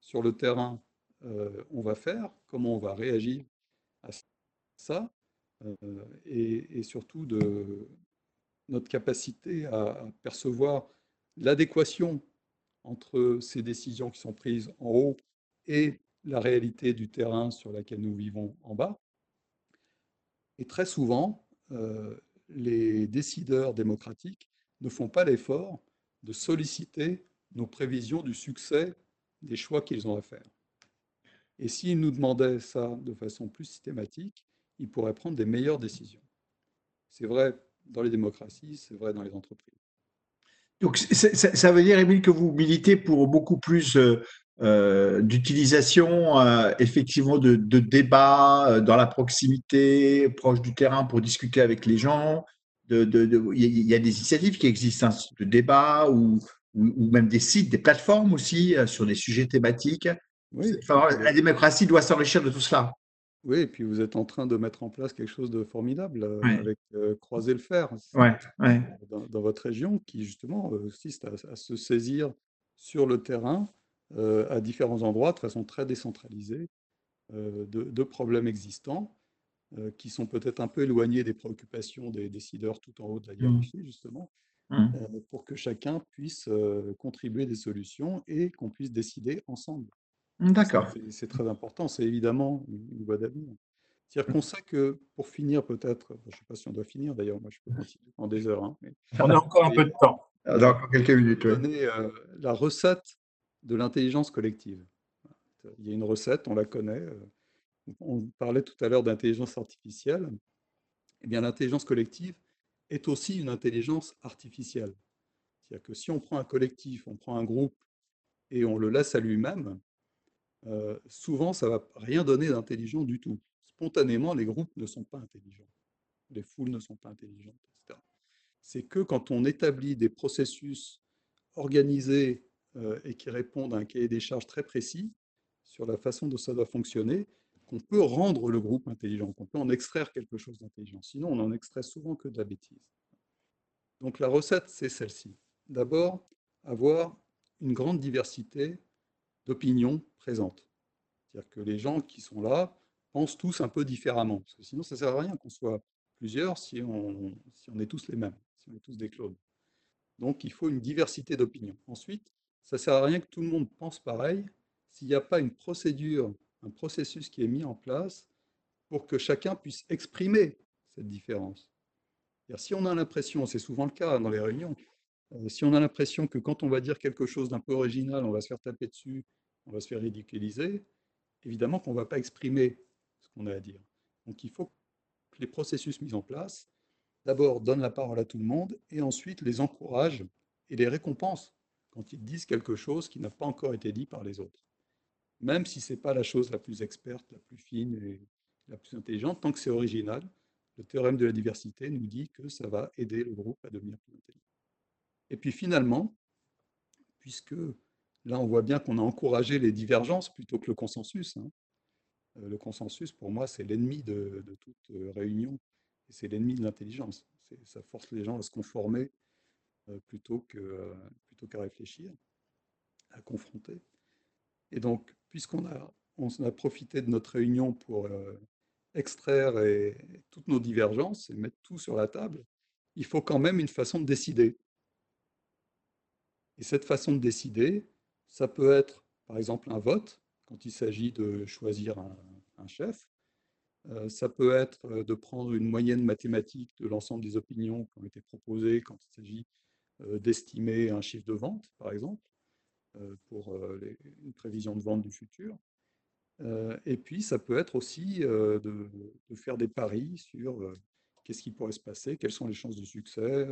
sur le terrain, euh, on va faire, comment on va réagir à ça, et, et, surtout de notre capacité à percevoir l'adéquation entre ces décisions qui sont prises en haut et la réalité du terrain sur laquelle nous vivons en bas. Et très souvent, euh, les décideurs démocratiques ne font pas l'effort de solliciter nos prévisions du succès des choix qu'ils ont à faire. Et s'ils nous demandaient ça de façon plus systématique, ils pourraient prendre des meilleures décisions. C'est vrai dans les démocraties, c'est vrai dans les entreprises. Donc, ça veut dire, Émile, que vous militez pour beaucoup plus euh, euh, d'utilisation, euh, effectivement, de, débats dans la proximité, proche du terrain, pour discuter avec les gens. Il y, a des initiatives qui existent, hein, de débats ou, même des sites, des plateformes aussi sur des sujets thématiques. Oui, la démocratie doit s'enrichir de tout cela. Oui, et puis vous êtes en train de mettre en place quelque chose de formidable avec Croiser le fer dans, votre région, qui justement consiste à, se saisir sur le terrain à différents endroits de façon très décentralisée de, problèmes existants qui sont peut-être un peu éloignés des préoccupations des décideurs tout en haut de la mmh. hiérarchie, justement, mmh. pour que chacun puisse contribuer des solutions et qu'on puisse décider ensemble. D'accord. C'est très important, c'est évidemment une voie d'avenir. C'est-à-dire qu'on sait que, pour finir peut-être, je ne sais pas si on doit finir d'ailleurs, moi je peux continuer en des heures. Hein, on a encore un peu de temps. On a encore quelques minutes. Donner euh, la recette de l'intelligence collective. Il y a une recette, on la connaît. Euh, on parlait tout à l'heure d'intelligence artificielle. Eh bien, l'intelligence collective est aussi une intelligence artificielle. C'est-à-dire que si on prend un collectif, on prend un groupe et on le laisse à lui-même, euh, souvent, ça ne va rien donner d'intelligent du tout. Spontanément, les groupes ne sont pas intelligents. Les foules ne sont pas intelligentes, etc. C'est que quand on établit des processus organisés euh, et qui répondent à un cahier des charges très précis sur la façon dont ça doit fonctionner, qu'on peut rendre le groupe intelligent, qu'on peut en extraire quelque chose d'intelligent. Sinon, on n'en extrait souvent que de la bêtise. Donc la recette, c'est celle-ci. D'abord, avoir une grande diversité d'opinions présentes. C'est-à-dire que les gens qui sont là pensent tous un peu différemment, parce que sinon ça ne sert à rien qu'on soit plusieurs si on, si on est tous les mêmes, si on est tous des clones. Donc il faut une diversité d'opinions. Ensuite, ça ne sert à rien que tout le monde pense pareil s'il n'y a pas une procédure, un processus qui est mis en place pour que chacun puisse exprimer cette différence. Si on a l'impression, c'est souvent le cas dans les réunions, euh, si on a l'impression que quand on va dire quelque chose d'un peu original, on va se faire taper dessus, on va se faire ridiculiser, évidemment qu'on ne va pas exprimer ce qu'on a à dire. Donc il faut que les processus mis en place, d'abord donnent la parole à tout le monde et ensuite les encouragent et les récompensent quand ils disent quelque chose qui n'a pas encore été dit par les autres. Même si ce n'est pas la chose la plus experte, la plus fine et la plus intelligente, tant que c'est original, le théorème de la diversité nous dit que ça va aider le groupe à devenir plus intelligent. Et puis finalement, puisque là on voit bien qu'on a encouragé les divergences plutôt que le consensus, hein, euh, le consensus pour moi c'est l'ennemi de, toute euh, réunion c'est l'ennemi de l'intelligence. Ça force les gens à se conformer euh, plutôt qu'à réfléchir, à confronter. Et donc, puisqu'on a, on a profité de notre réunion pour extraire toutes nos divergences et mettre tout sur la table, il faut quand même une façon de décider. Et cette façon de décider, ça peut être par exemple un vote, quand il s'agit de choisir un, chef. Euh, ça peut être euh, de prendre une moyenne mathématique de l'ensemble des opinions qui ont été proposées quand il s'agit euh, d'estimer un chiffre de vente, par exemple, pour une prévision de vente du futur. et puis, ça peut être aussi de, faire des paris sur qu'est-ce qui pourrait se passer, quelles sont les chances de succès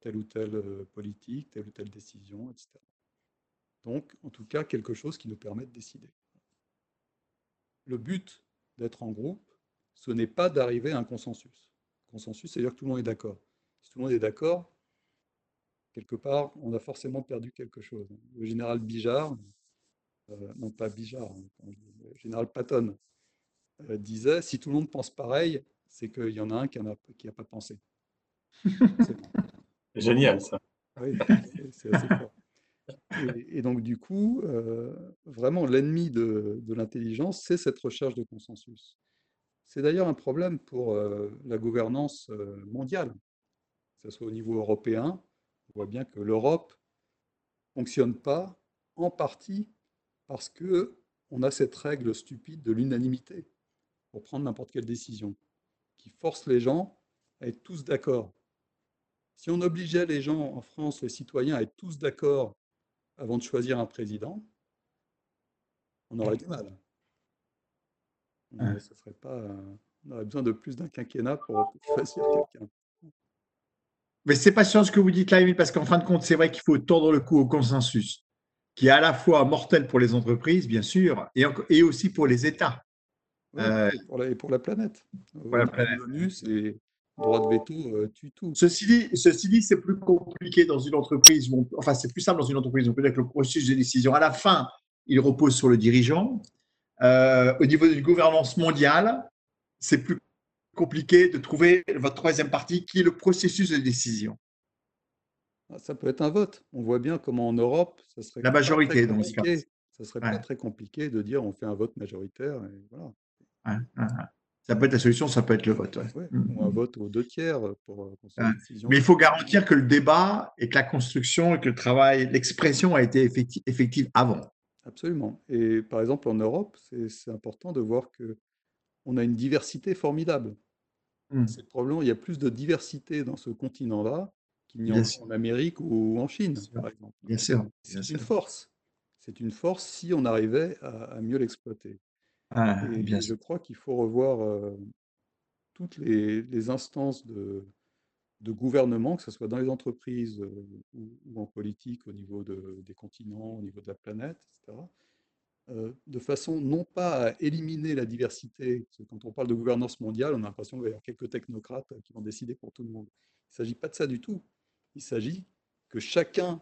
telle ou telle politique, telle ou telle décision, etc. Donc, en tout cas, quelque chose qui nous permet de décider. Le but d'être en groupe, ce n'est pas d'arriver à un consensus. Consensus, c'est-à-dire que tout le monde est d'accord. Si tout le monde est d'accord, quelque part, on a forcément perdu quelque chose. Le général Bijard, euh, non pas Bijard, hein, le général Patton, euh, disait si tout le monde pense pareil, c'est qu'il y en a un qui n'a pas pensé. C'est génial ça. Oui, c'est assez fort. Et, donc, du coup, euh, vraiment, l'ennemi de, l'intelligence, c'est cette recherche de consensus. C'est d'ailleurs un problème pour euh, la gouvernance euh, mondiale, que ce soit au niveau européen. On voit bien que l'Europe ne fonctionne pas en partie parce qu'on a cette règle stupide de l'unanimité pour prendre n'importe quelle décision, qui force les gens à être tous d'accord. Si on obligeait les gens en France, les citoyens, à être tous d'accord avant de choisir un président, on aurait du mal. serait pas, on aurait besoin de plus d'un quinquennat pour choisir quelqu'un. Mais c'est pas sûr ce que vous dites là, Émile, parce qu'en fin de compte, c'est vrai qu'il faut tordre le cou au consensus, qui est à la fois mortel pour les entreprises, bien sûr, et, et aussi pour les États. Euh, et, pour la, planète. Pour la planète droit de veto euh, tue tout. Ceci dit, ceci dit c'est plus compliqué dans une entreprise. enfin, c'est plus simple dans une entreprise. On peut dire que le processus de décision, à la fin, il repose sur le dirigeant. Euh, au niveau d'une gouvernance mondiale, c'est plus compliqué de trouver votre troisième partie qui est le processus de décision. Ah, ça peut être un vote. On voit bien comment en Europe, ça serait la majorité dans ce cas. Ça serait pas très compliqué de dire on fait un vote majoritaire et voilà. Ça peut être la solution, ça peut être le vote. Mm. ou un vote aux deux tiers pour, euh, une décision. Mais il faut garantir que le débat et que la construction et que le travail, l'expression a été effective, avant. Absolument. Et par exemple, en Europe, c'est important de voir que on a une diversité formidable. Mm. C'est probablement il y a plus de diversité dans ce continent-là qu'il n'y a en, Amérique ou en Chine, par exemple. Bien sûr. C'est une force. C'est une force si on arrivait à mieux l'exploiter. Ah, et bien je crois qu'il faut revoir toutes les, instances de, gouvernement, que ce soit dans les entreprises ou, en politique, au niveau des continents, au niveau de la planète, etc., de façon non pas à éliminer la diversité, parce que quand on parle de gouvernance mondiale, on a l'impression qu'il va y avoir quelques technocrates qui vont décider pour tout le monde. Il ne s'agit pas de ça du tout. Il s'agit que chacun,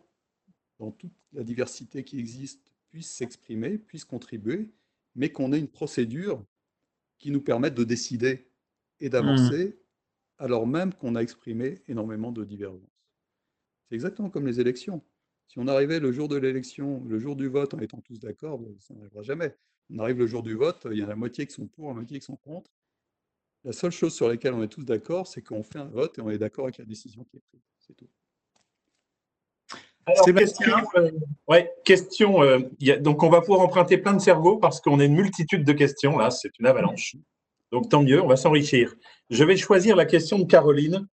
dans toute la diversité qui existe, puisse s'exprimer, puisse contribuer, mais qu'on ait une procédure qui nous permette de décider et d'avancer, mmh. alors même qu'on a exprimé énormément de divergences. C'est exactement comme les élections. Si on arrivait le jour de l'élection, le jour du vote, en étant tous d'accord, ça n'arrivera jamais. On arrive le jour du vote, il y a la moitié qui sont pour, la moitié qui sont contre. La seule chose sur laquelle on est tous d'accord, c'est qu'on fait un vote et on est d'accord avec la décision qui est prise. C'est tout. Alors, question, euh, ouais, question euh, donc, on va pouvoir emprunter plein de cerveaux parce qu'on a une multitude de questions. Là, c'est une avalanche. Donc, tant mieux, on va s'enrichir. Je vais choisir la question de Caroline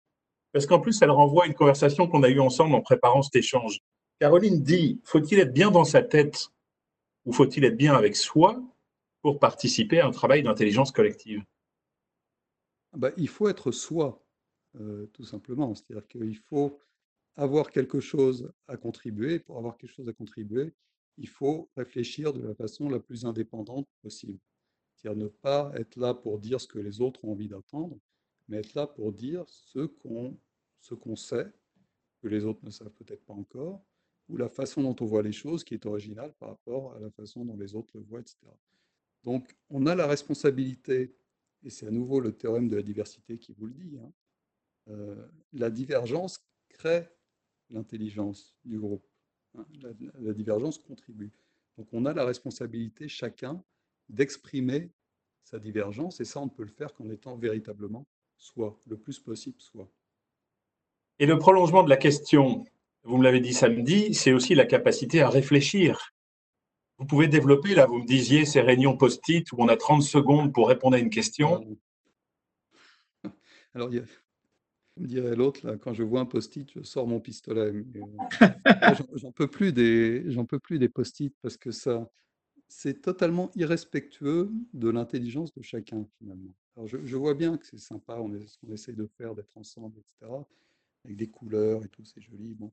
parce qu'en plus, elle renvoie à une conversation qu'on a eue ensemble en préparant cet échange. Caroline dit faut-il être bien dans sa tête ou faut-il être bien avec soi pour participer à un travail d'intelligence collective? Bah, Il faut être soi, euh, tout simplement. C'est-à-dire qu'il faut avoir quelque chose à contribuer. Pour avoir quelque chose à contribuer, il faut réfléchir de la façon la plus indépendante possible. C'est-à-dire ne pas être là pour dire ce que les autres ont envie d'entendre, mais être là pour dire ce qu'on qu'on sait, que les autres ne savent peut-être pas encore, ou la façon dont on voit les choses qui est originale par rapport à la façon dont les autres le voient, etc. Donc on a la responsabilité, et c'est à nouveau le théorème de la diversité qui vous le dit, hein, euh, la divergence crée l'intelligence du groupe. Hein, la, divergence contribue. Donc on a la responsabilité chacun d'exprimer sa divergence, et ça on ne peut le faire qu'en étant véritablement soi, le plus possible soi. Et le prolongement de la question, vous me l'avez dit samedi, c'est aussi la capacité à réfléchir. Vous pouvez développer, là, vous me disiez, ces réunions post-it où on a 30 secondes pour répondre à une question. Alors, il y a, comme dirait l'autre, là, quand je vois un post-it, je sors mon pistolet. Euh, j'en peux plus des, j'en peux plus des post-it parce que ça, c'est totalement irrespectueux de l'intelligence de chacun finalement. Alors je, je vois bien que c'est sympa, on est, ce qu'on essaye de faire, d'être ensemble, etc avec des couleurs et tout, c'est joli. Bon.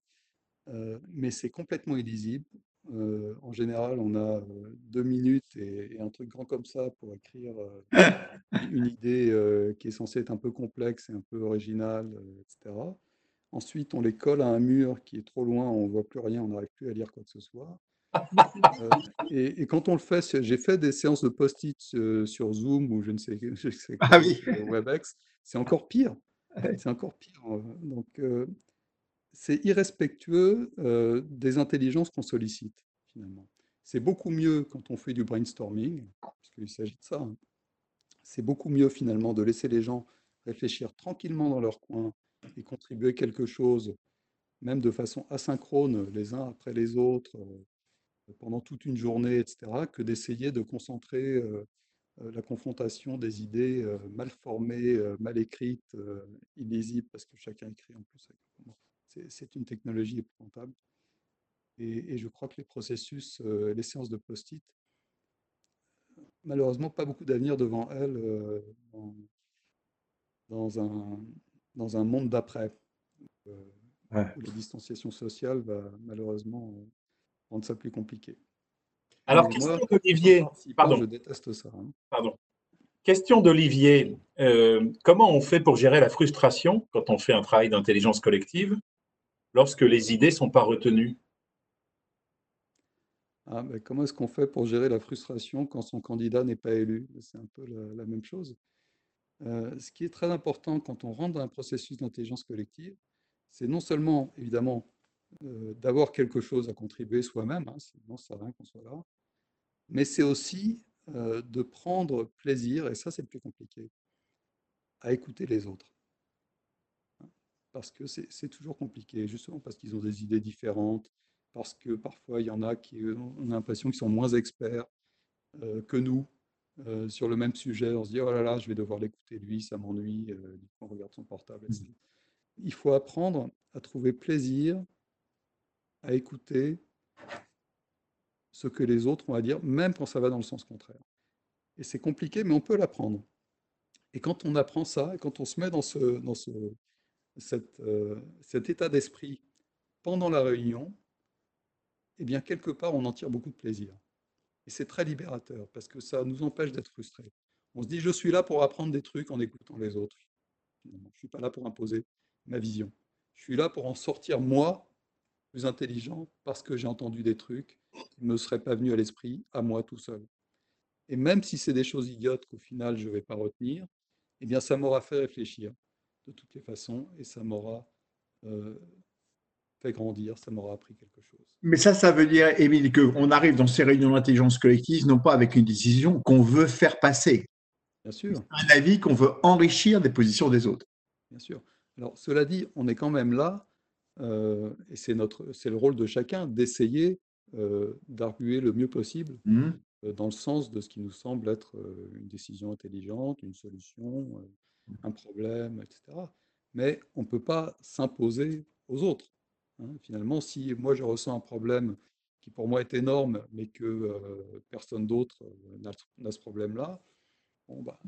Euh, mais c'est complètement illisible. Euh, en général, on a euh, deux minutes et, un truc grand comme ça pour écrire une idée qui est censée être un peu complexe et un peu originale, etc. Ensuite, on les colle à un mur qui est trop loin, on ne voit plus rien, on n'arrive plus à lire quoi que ce soit. et, quand on le fait, j'ai fait des séances de post-it sur Zoom ou je ne sais, je sais ah oui. WebEx, c'est encore pire. C'est encore pire. Donc, euh, c'est irrespectueux euh, des intelligences qu'on sollicite, finalement. C'est beaucoup mieux quand on fait du brainstorming, puisqu'il s'agit de ça. Hein. C'est beaucoup mieux, finalement, de laisser les gens réfléchir tranquillement dans leur coin et contribuer quelque chose, même de façon asynchrone, les uns après les autres, euh, pendant toute une journée, etc., que d'essayer de concentrer euh, la confrontation des idées mal formées, mal écrites, illisibles, parce que chacun écrit en plus. C'est une technologie épouvantable. Et, je crois que les processus, les séances de post-it, malheureusement, pas beaucoup d'avenir devant elles dans, un, dans un monde d'après. où la distanciation sociale va malheureusement rendre ça plus compliqué. Alors, question d'Olivier. Pardon. Je déteste ça. Hein. Pardon. Question d'Olivier. Euh, comment on fait pour gérer la frustration quand on fait un travail d'intelligence collective lorsque les idées ne sont pas retenues ah, ben, Comment est-ce qu'on fait pour gérer la frustration quand son candidat n'est pas élu? C'est un peu la, même chose. Euh, ce qui est très important quand on rentre dans un processus d'intelligence collective, c'est non seulement, évidemment, euh, d'avoir quelque chose à contribuer soi-même, hein, sinon ça rien qu'on soit là, mais c'est aussi euh, de prendre plaisir, et ça c'est le plus compliqué, à écouter les autres. Parce que c'est toujours compliqué, justement parce qu'ils ont des idées différentes, parce que parfois il y en a qui ont l'impression qu'ils sont moins experts euh, que nous sur le même sujet. On se dit, oh là là, je vais devoir l'écouter lui, ça m'ennuie, on regarde son portable, etc. Mmh. Il faut apprendre à trouver plaisir à écouter ce que les autres ont à dire, même quand ça va dans le sens contraire. Et c'est compliqué, mais on peut l'apprendre. Et quand on apprend ça, et quand on se met dans, ce, dans ce, euh, cet état d'esprit pendant la réunion, eh bien, quelque part, on en tire beaucoup de plaisir. Et c'est très libérateur, parce que ça nous empêche d'être frustrés. On se dit, je suis là pour apprendre des trucs en écoutant les autres. Je ne suis pas là pour imposer ma vision. Je suis là pour en sortir, moi, plus intelligent parce que j'ai entendu des trucs qui ne me seraient pas venus à l'esprit à moi tout seul. Et même si c'est des choses idiotes qu'au final je ne vais pas retenir, eh bien ça m'aura fait réfléchir de toutes les façons et ça m'aura euh, fait grandir, ça m'aura appris quelque chose. Mais ça, ça veut dire, Émile, qu'on arrive dans ces réunions d'intelligence collective non pas avec une décision qu'on veut faire passer. Bien sûr. Un avis qu'on veut enrichir des positions des autres. Bien sûr. Alors, cela dit, on est quand même là euh, et c'est notre, c'est le rôle de chacun d'essayer euh, d'arguer le mieux possible mmh. euh, dans le sens de ce qui nous semble être une décision intelligente, une solution. Un problème, etc. Mais on ne peut pas s'imposer aux autres. Hein. Finalement, si moi je ressens un problème qui pour moi est énorme, mais que personne d'autre n'a ce problème-là, bon, bah,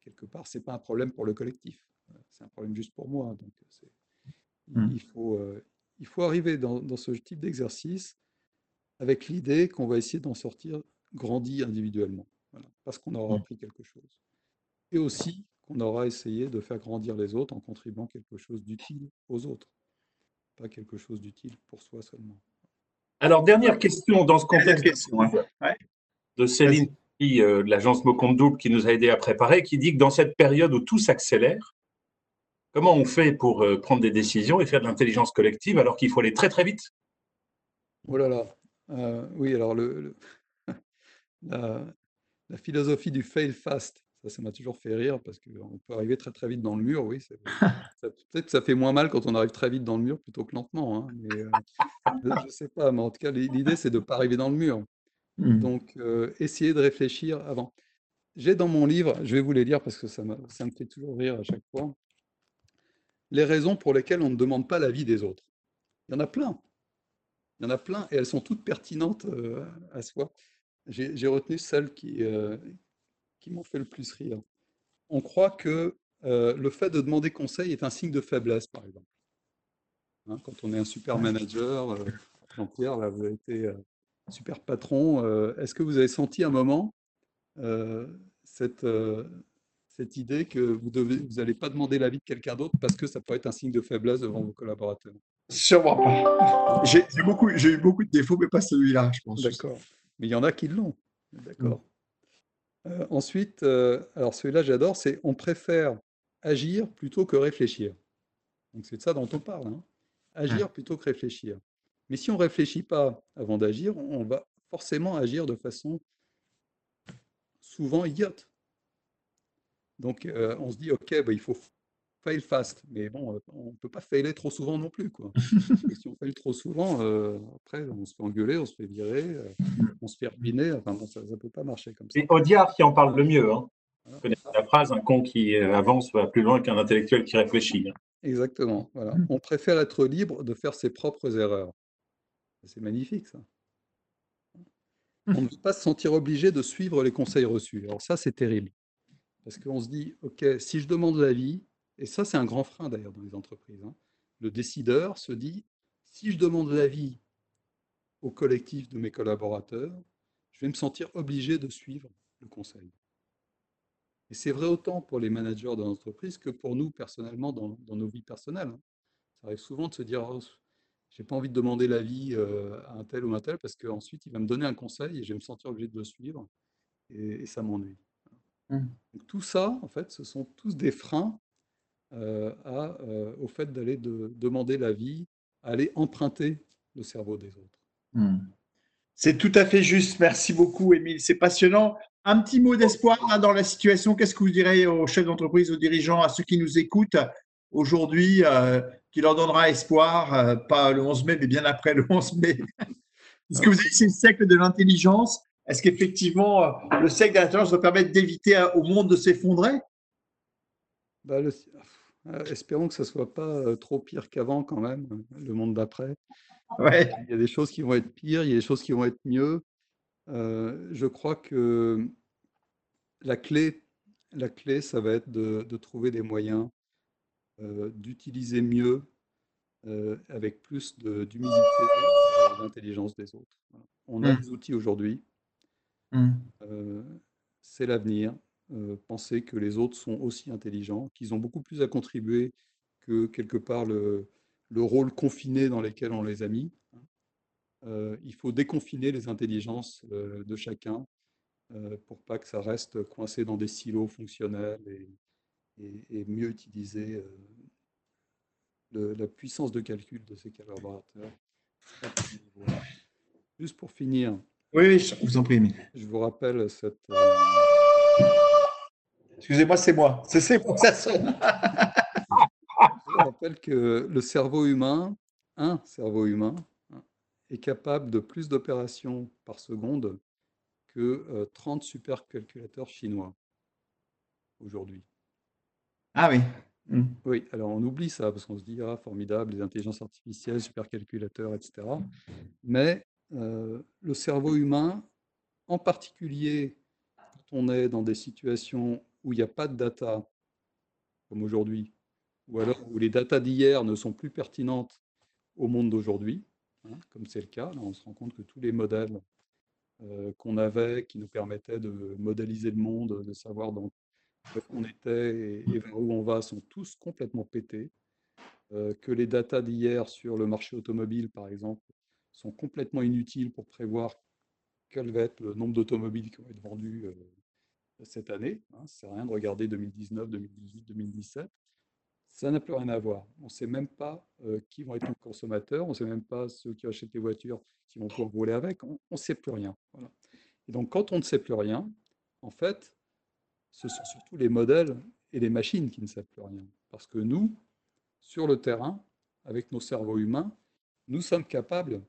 quelque part, ce n'est pas un problème pour le collectif. C'est un problème juste pour moi. Donc, Mmh. il, faut, euh, il faut arriver dans, dans ce type d'exercice avec l'idée qu'on va essayer d'en sortir grandi individuellement, voilà, parce qu'on aura Mmh. appris quelque chose. Et aussi qu'on aura essayé de faire grandir les autres en contribuant quelque chose d'utile aux autres, pas quelque chose d'utile pour soi seulement. Alors, dernière question dans ce contexte question, hein. Ouais. de Céline, qui, euh, de l'agence Mocombe Double, qui nous a aidé à préparer, qui dit que dans cette période où tout s'accélère, comment on fait pour euh, prendre des décisions et faire de l'intelligence collective alors qu'il faut aller très très vite? Oh là là, euh, oui, alors le, le- la, la philosophie du fail fast, ça, ça m'a toujours fait rire parce qu'on peut arriver très très vite dans le mur, oui. Peut-être que ça fait moins mal quand on arrive très vite dans le mur plutôt que lentement, hein, mais euh, je ne sais pas, mais en tout cas, l'idée c'est de ne pas arriver dans le mur. Mmh. Donc, euh, essayez de réfléchir avant. J'ai dans mon livre, je vais vous les lire parce que ça me, ça me fait toujours rire à chaque fois, les raisons pour lesquelles on ne demande pas l'avis des autres. Il y en a plein. Il y en a plein et elles sont toutes pertinentes euh, à soi. J'ai retenu celles qui, euh, qui m'ont fait le plus rire. On croit que euh, le fait de demander conseil est un signe de faiblesse, par exemple. Hein, quand on est un super manager, euh, Jean-Pierre, là, vous avez été euh, super patron, euh, est-ce que vous avez senti un moment euh, cette, cette idée que vous n'allez pas demander l'avis de quelqu'un d'autre parce que ça pourrait être un signe de faiblesse devant vos collaborateurs? Sûrement pas. J'ai j'ai beaucoup, j'ai eu beaucoup de défauts, mais pas celui-là, je pense. D'accord. Mais il y en a qui l'ont. D'accord. Euh, ensuite, euh, alors celui-là, j'adore, c'est on préfère agir plutôt que réfléchir. Donc c'est de ça dont on parle. hein. Agir plutôt que réfléchir. Mais si on ne réfléchit pas avant d'agir, on va forcément agir de façon souvent idiote. Donc euh, on se dit, OK, bah, il faut fail fast. Mais bon, euh, on ne peut pas failer trop souvent non plus. Quoi. Si on fail trop souvent, euh, après, on se fait engueuler, on se fait virer, euh, on se fait ruiner. Enfin bon, ça ne peut pas marcher comme ça. C'est Audiard qui en parle le mieux. Hein. Voilà. Vous connaissez la phrase, un con qui avance va plus loin qu'un intellectuel qui réfléchit. hein. Exactement. Voilà. On préfère être libre de faire ses propres erreurs. C'est magnifique, ça. On ne veut pas se sentir obligé de suivre les conseils reçus. Alors ça, c'est terrible. Parce qu'on se dit, OK, si je demande l'avis, et ça, c'est un grand frein d'ailleurs dans les entreprises, hein, le décideur se dit, si je demande l'avis au collectif de mes collaborateurs, je vais me sentir obligé de suivre le conseil. Et c'est vrai autant pour les managers de l'entreprise que pour nous personnellement dans, dans nos vies personnelles. hein. Ça arrive souvent de se dire, oh, j'ai pas envie de demander l'avis euh, à un tel ou un tel parce qu'ensuite il va me donner un conseil et je vais me sentir obligé de le suivre et, et ça m'ennuie. Mm. Donc, tout ça, en fait, ce sont tous des freins à, euh, au fait d'aller de, demander l'avis, aller emprunter le cerveau des autres. Hmm. C'est tout à fait juste. Merci beaucoup, Émile. C'est passionnant. Un petit mot d'espoir dans la situation. Qu'est-ce que vous direz aux chefs d'entreprise, aux dirigeants, à ceux qui nous écoutent aujourd'hui, euh, qui leur donnera espoir, euh, pas le 11 mai, mais bien après le 11 mai? Est-ce que vous avez dit c'est le siècle de l'intelligence Est-ce qu'effectivement, euh, le siècle de l'intelligence va permettre d'éviter euh, au monde de s'effondrer? Bah, le- euh, espérons que ça ne soit pas euh, trop pire qu'avant quand même, euh, le monde d'après. Ouais. Il y a des choses qui vont être pires, il y a des choses qui vont être mieux. Euh, je crois que la clé, la clé, ça va être de, de trouver des moyens euh, d'utiliser mieux, euh, avec plus d'humilité, euh, l'intelligence des autres. On a Mm. des outils aujourd'hui, euh, c'est l'avenir. Euh, penser que les autres sont aussi intelligents, qu'ils ont beaucoup plus à contribuer que quelque part le, le rôle confiné dans lequel on les a mis. Euh, il faut déconfiner les intelligences euh, de chacun pour pas que ça reste coincé dans des silos fonctionnels et, et- et mieux utiliser le- la puissance de calcul de ses collaborateurs. Juste pour finir, Oui, je vous en prie, je vous rappelle cette, Excusez-moi, c'est moi. C'est c'est pour que ça sonne. Je rappelle que le cerveau humain, un cerveau humain, est capable de plus d'opérations par seconde que euh, 30 supercalculateurs chinois aujourd'hui. Ah oui. Hmm. Oui, alors on oublie ça parce qu'on se dit, ah, formidable, les intelligences artificielles, supercalculateurs, etc. Mais euh, le cerveau humain, en particulier quand on est dans des situations où il n'y a pas de data, comme aujourd'hui, ou alors où les datas d'hier ne sont plus pertinentes au monde d'aujourd'hui, hein, comme c'est le cas, on se rend compte que tous les modèles euh, qu'on avait, qui nous permettaient de modéliser le monde, de savoir où on était et, vers où on va, sont tous complètement pétés. Euh, que les datas d'hier sur le marché automobile, par exemple, sont complètement inutiles pour prévoir quel va être le nombre d'automobiles qui vont être vendus euh, cette année. Hein. Rien de regarder 2019, 2018, 2017. Ça n'a plus rien à voir. On ne sait même pas euh, qui vont être les consommateurs, on ne sait même pas ceux qui achètent les voitures qui vont pouvoir rouler avec, on ne sait plus rien. Et donc quand on ne sait plus rien, en fait, ce sont surtout les modèles et les machines qui ne savent plus rien. Parce que nous, sur le terrain, avec nos cerveaux humains, nous sommes capables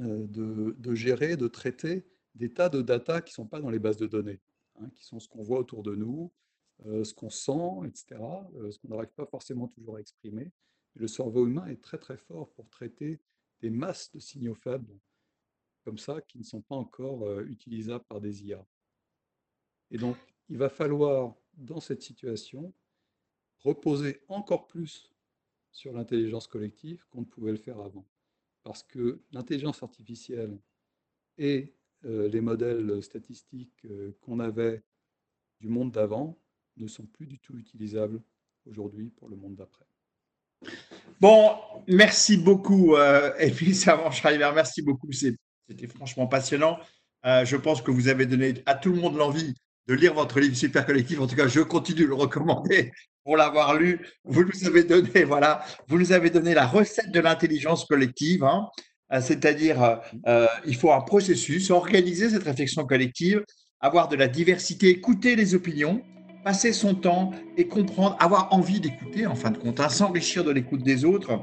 euh, de, gérer, de traiter des tas de data qui ne sont pas dans les bases de données, hein, qui sont ce qu'on voit autour de nous, euh, ce qu'on sent, etc., euh, ce qu'on n'arrive pas forcément toujours à exprimer. le cerveau humain est très très fort pour traiter des masses de signaux faibles, comme ça, qui ne sont pas encore utilisables par des IA. Et donc, il va falloir, dans cette situation, reposer encore plus sur l'intelligence collective qu'on ne pouvait le faire avant. Parce que l'intelligence artificielle et euh, les modèles statistiques euh, qu'on avait du monde d'avant ne sont plus du tout utilisables aujourd'hui pour le monde d'après. Bon, merci beaucoup, euh, et puis Savant-Schreiber, merci beaucoup, c'était franchement passionnant. Euh, je pense que vous avez donné à tout le monde l'envie de lire votre livre Super Collectif. En tout cas, je continue de le recommander pour l'avoir lu. Vous nous avez donné, voilà, vous nous avez donné la recette de l'intelligence collective, hein. Euh, c'est-à-dire euh, il faut un processus, organiser cette réflexion collective, avoir de la diversité, écouter les opinions, passer son temps et comprendre, avoir envie d'écouter en fin de compte, hein, s'enrichir de l'écoute des autres,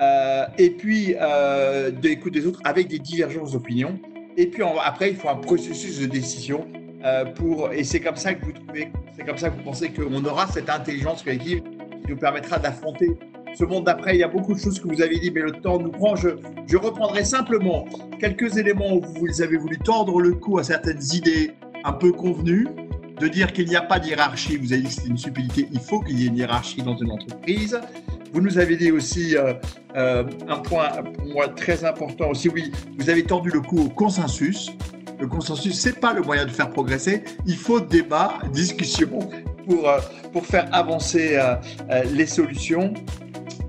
euh, et puis de l'écoute des autres avec des divergences d'opinions. Et puis après, il faut un processus de décision euh, pour, et c'est comme ça que vous trouvez, c'est comme ça que vous pensez qu'on aura cette intelligence collective qui nous permettra d'affronter ce monde d'après. Il y a beaucoup de choses que vous avez dit, mais le temps nous prend. Je, reprendrai simplement quelques éléments où vous avez voulu tordre le cou à certaines idées un peu convenues, de dire qu'il n'y a pas de hiérarchie. Vous avez dit que c'est une subtilité. Il faut qu'il y ait une hiérarchie dans une entreprise. Vous nous avez dit aussi euh, euh, un point pour moi très important aussi. Oui, vous avez tordu le cou au consensus le consensus, c'est pas le moyen de faire progresser. Il faut débat, discussion pour, euh, pour faire avancer les solutions.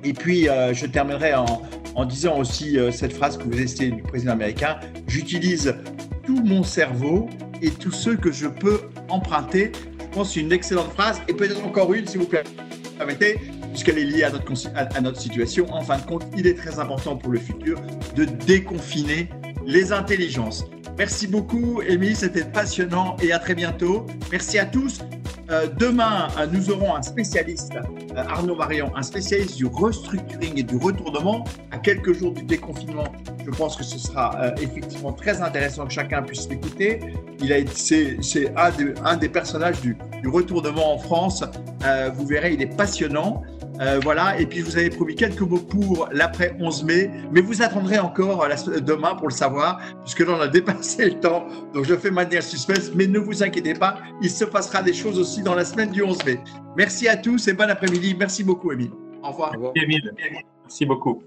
Et puis, je terminerai en, disant aussi cette phrase que vous citée du président américain J'utilise tout mon cerveau et tous ceux que je peux emprunter. Je pense que c'est une excellente phrase et peut-être encore une, si vous permettez, puisqu'elle est liée à notre, à notre situation. En fin de compte, il est très important pour le futur de déconfiner les intelligences. Merci beaucoup, Émilie, c'était passionnant et à très bientôt. Merci à tous. Euh, demain, euh, nous aurons un spécialiste, euh, Arnaud Marion, un spécialiste du restructuring et du retournement. À quelques jours du déconfinement, je pense que ce sera effectivement très intéressant que chacun puisse l'écouter. Il c'est, un, un, des personnages du, du retournement en France. vous verrez, il est passionnant. Euh, voilà, et puis je vous avais promis quelques mots pour l'après 11 mai, mais vous attendrez encore demain pour le savoir, puisque là on a dépassé le temps, donc je fais manière suspense, mais ne vous inquiétez pas, il se passera des choses aussi dans la semaine du 11 mai. Merci à tous et bon après-midi. Merci beaucoup, Émile. Au revoir. Émile, merci beaucoup.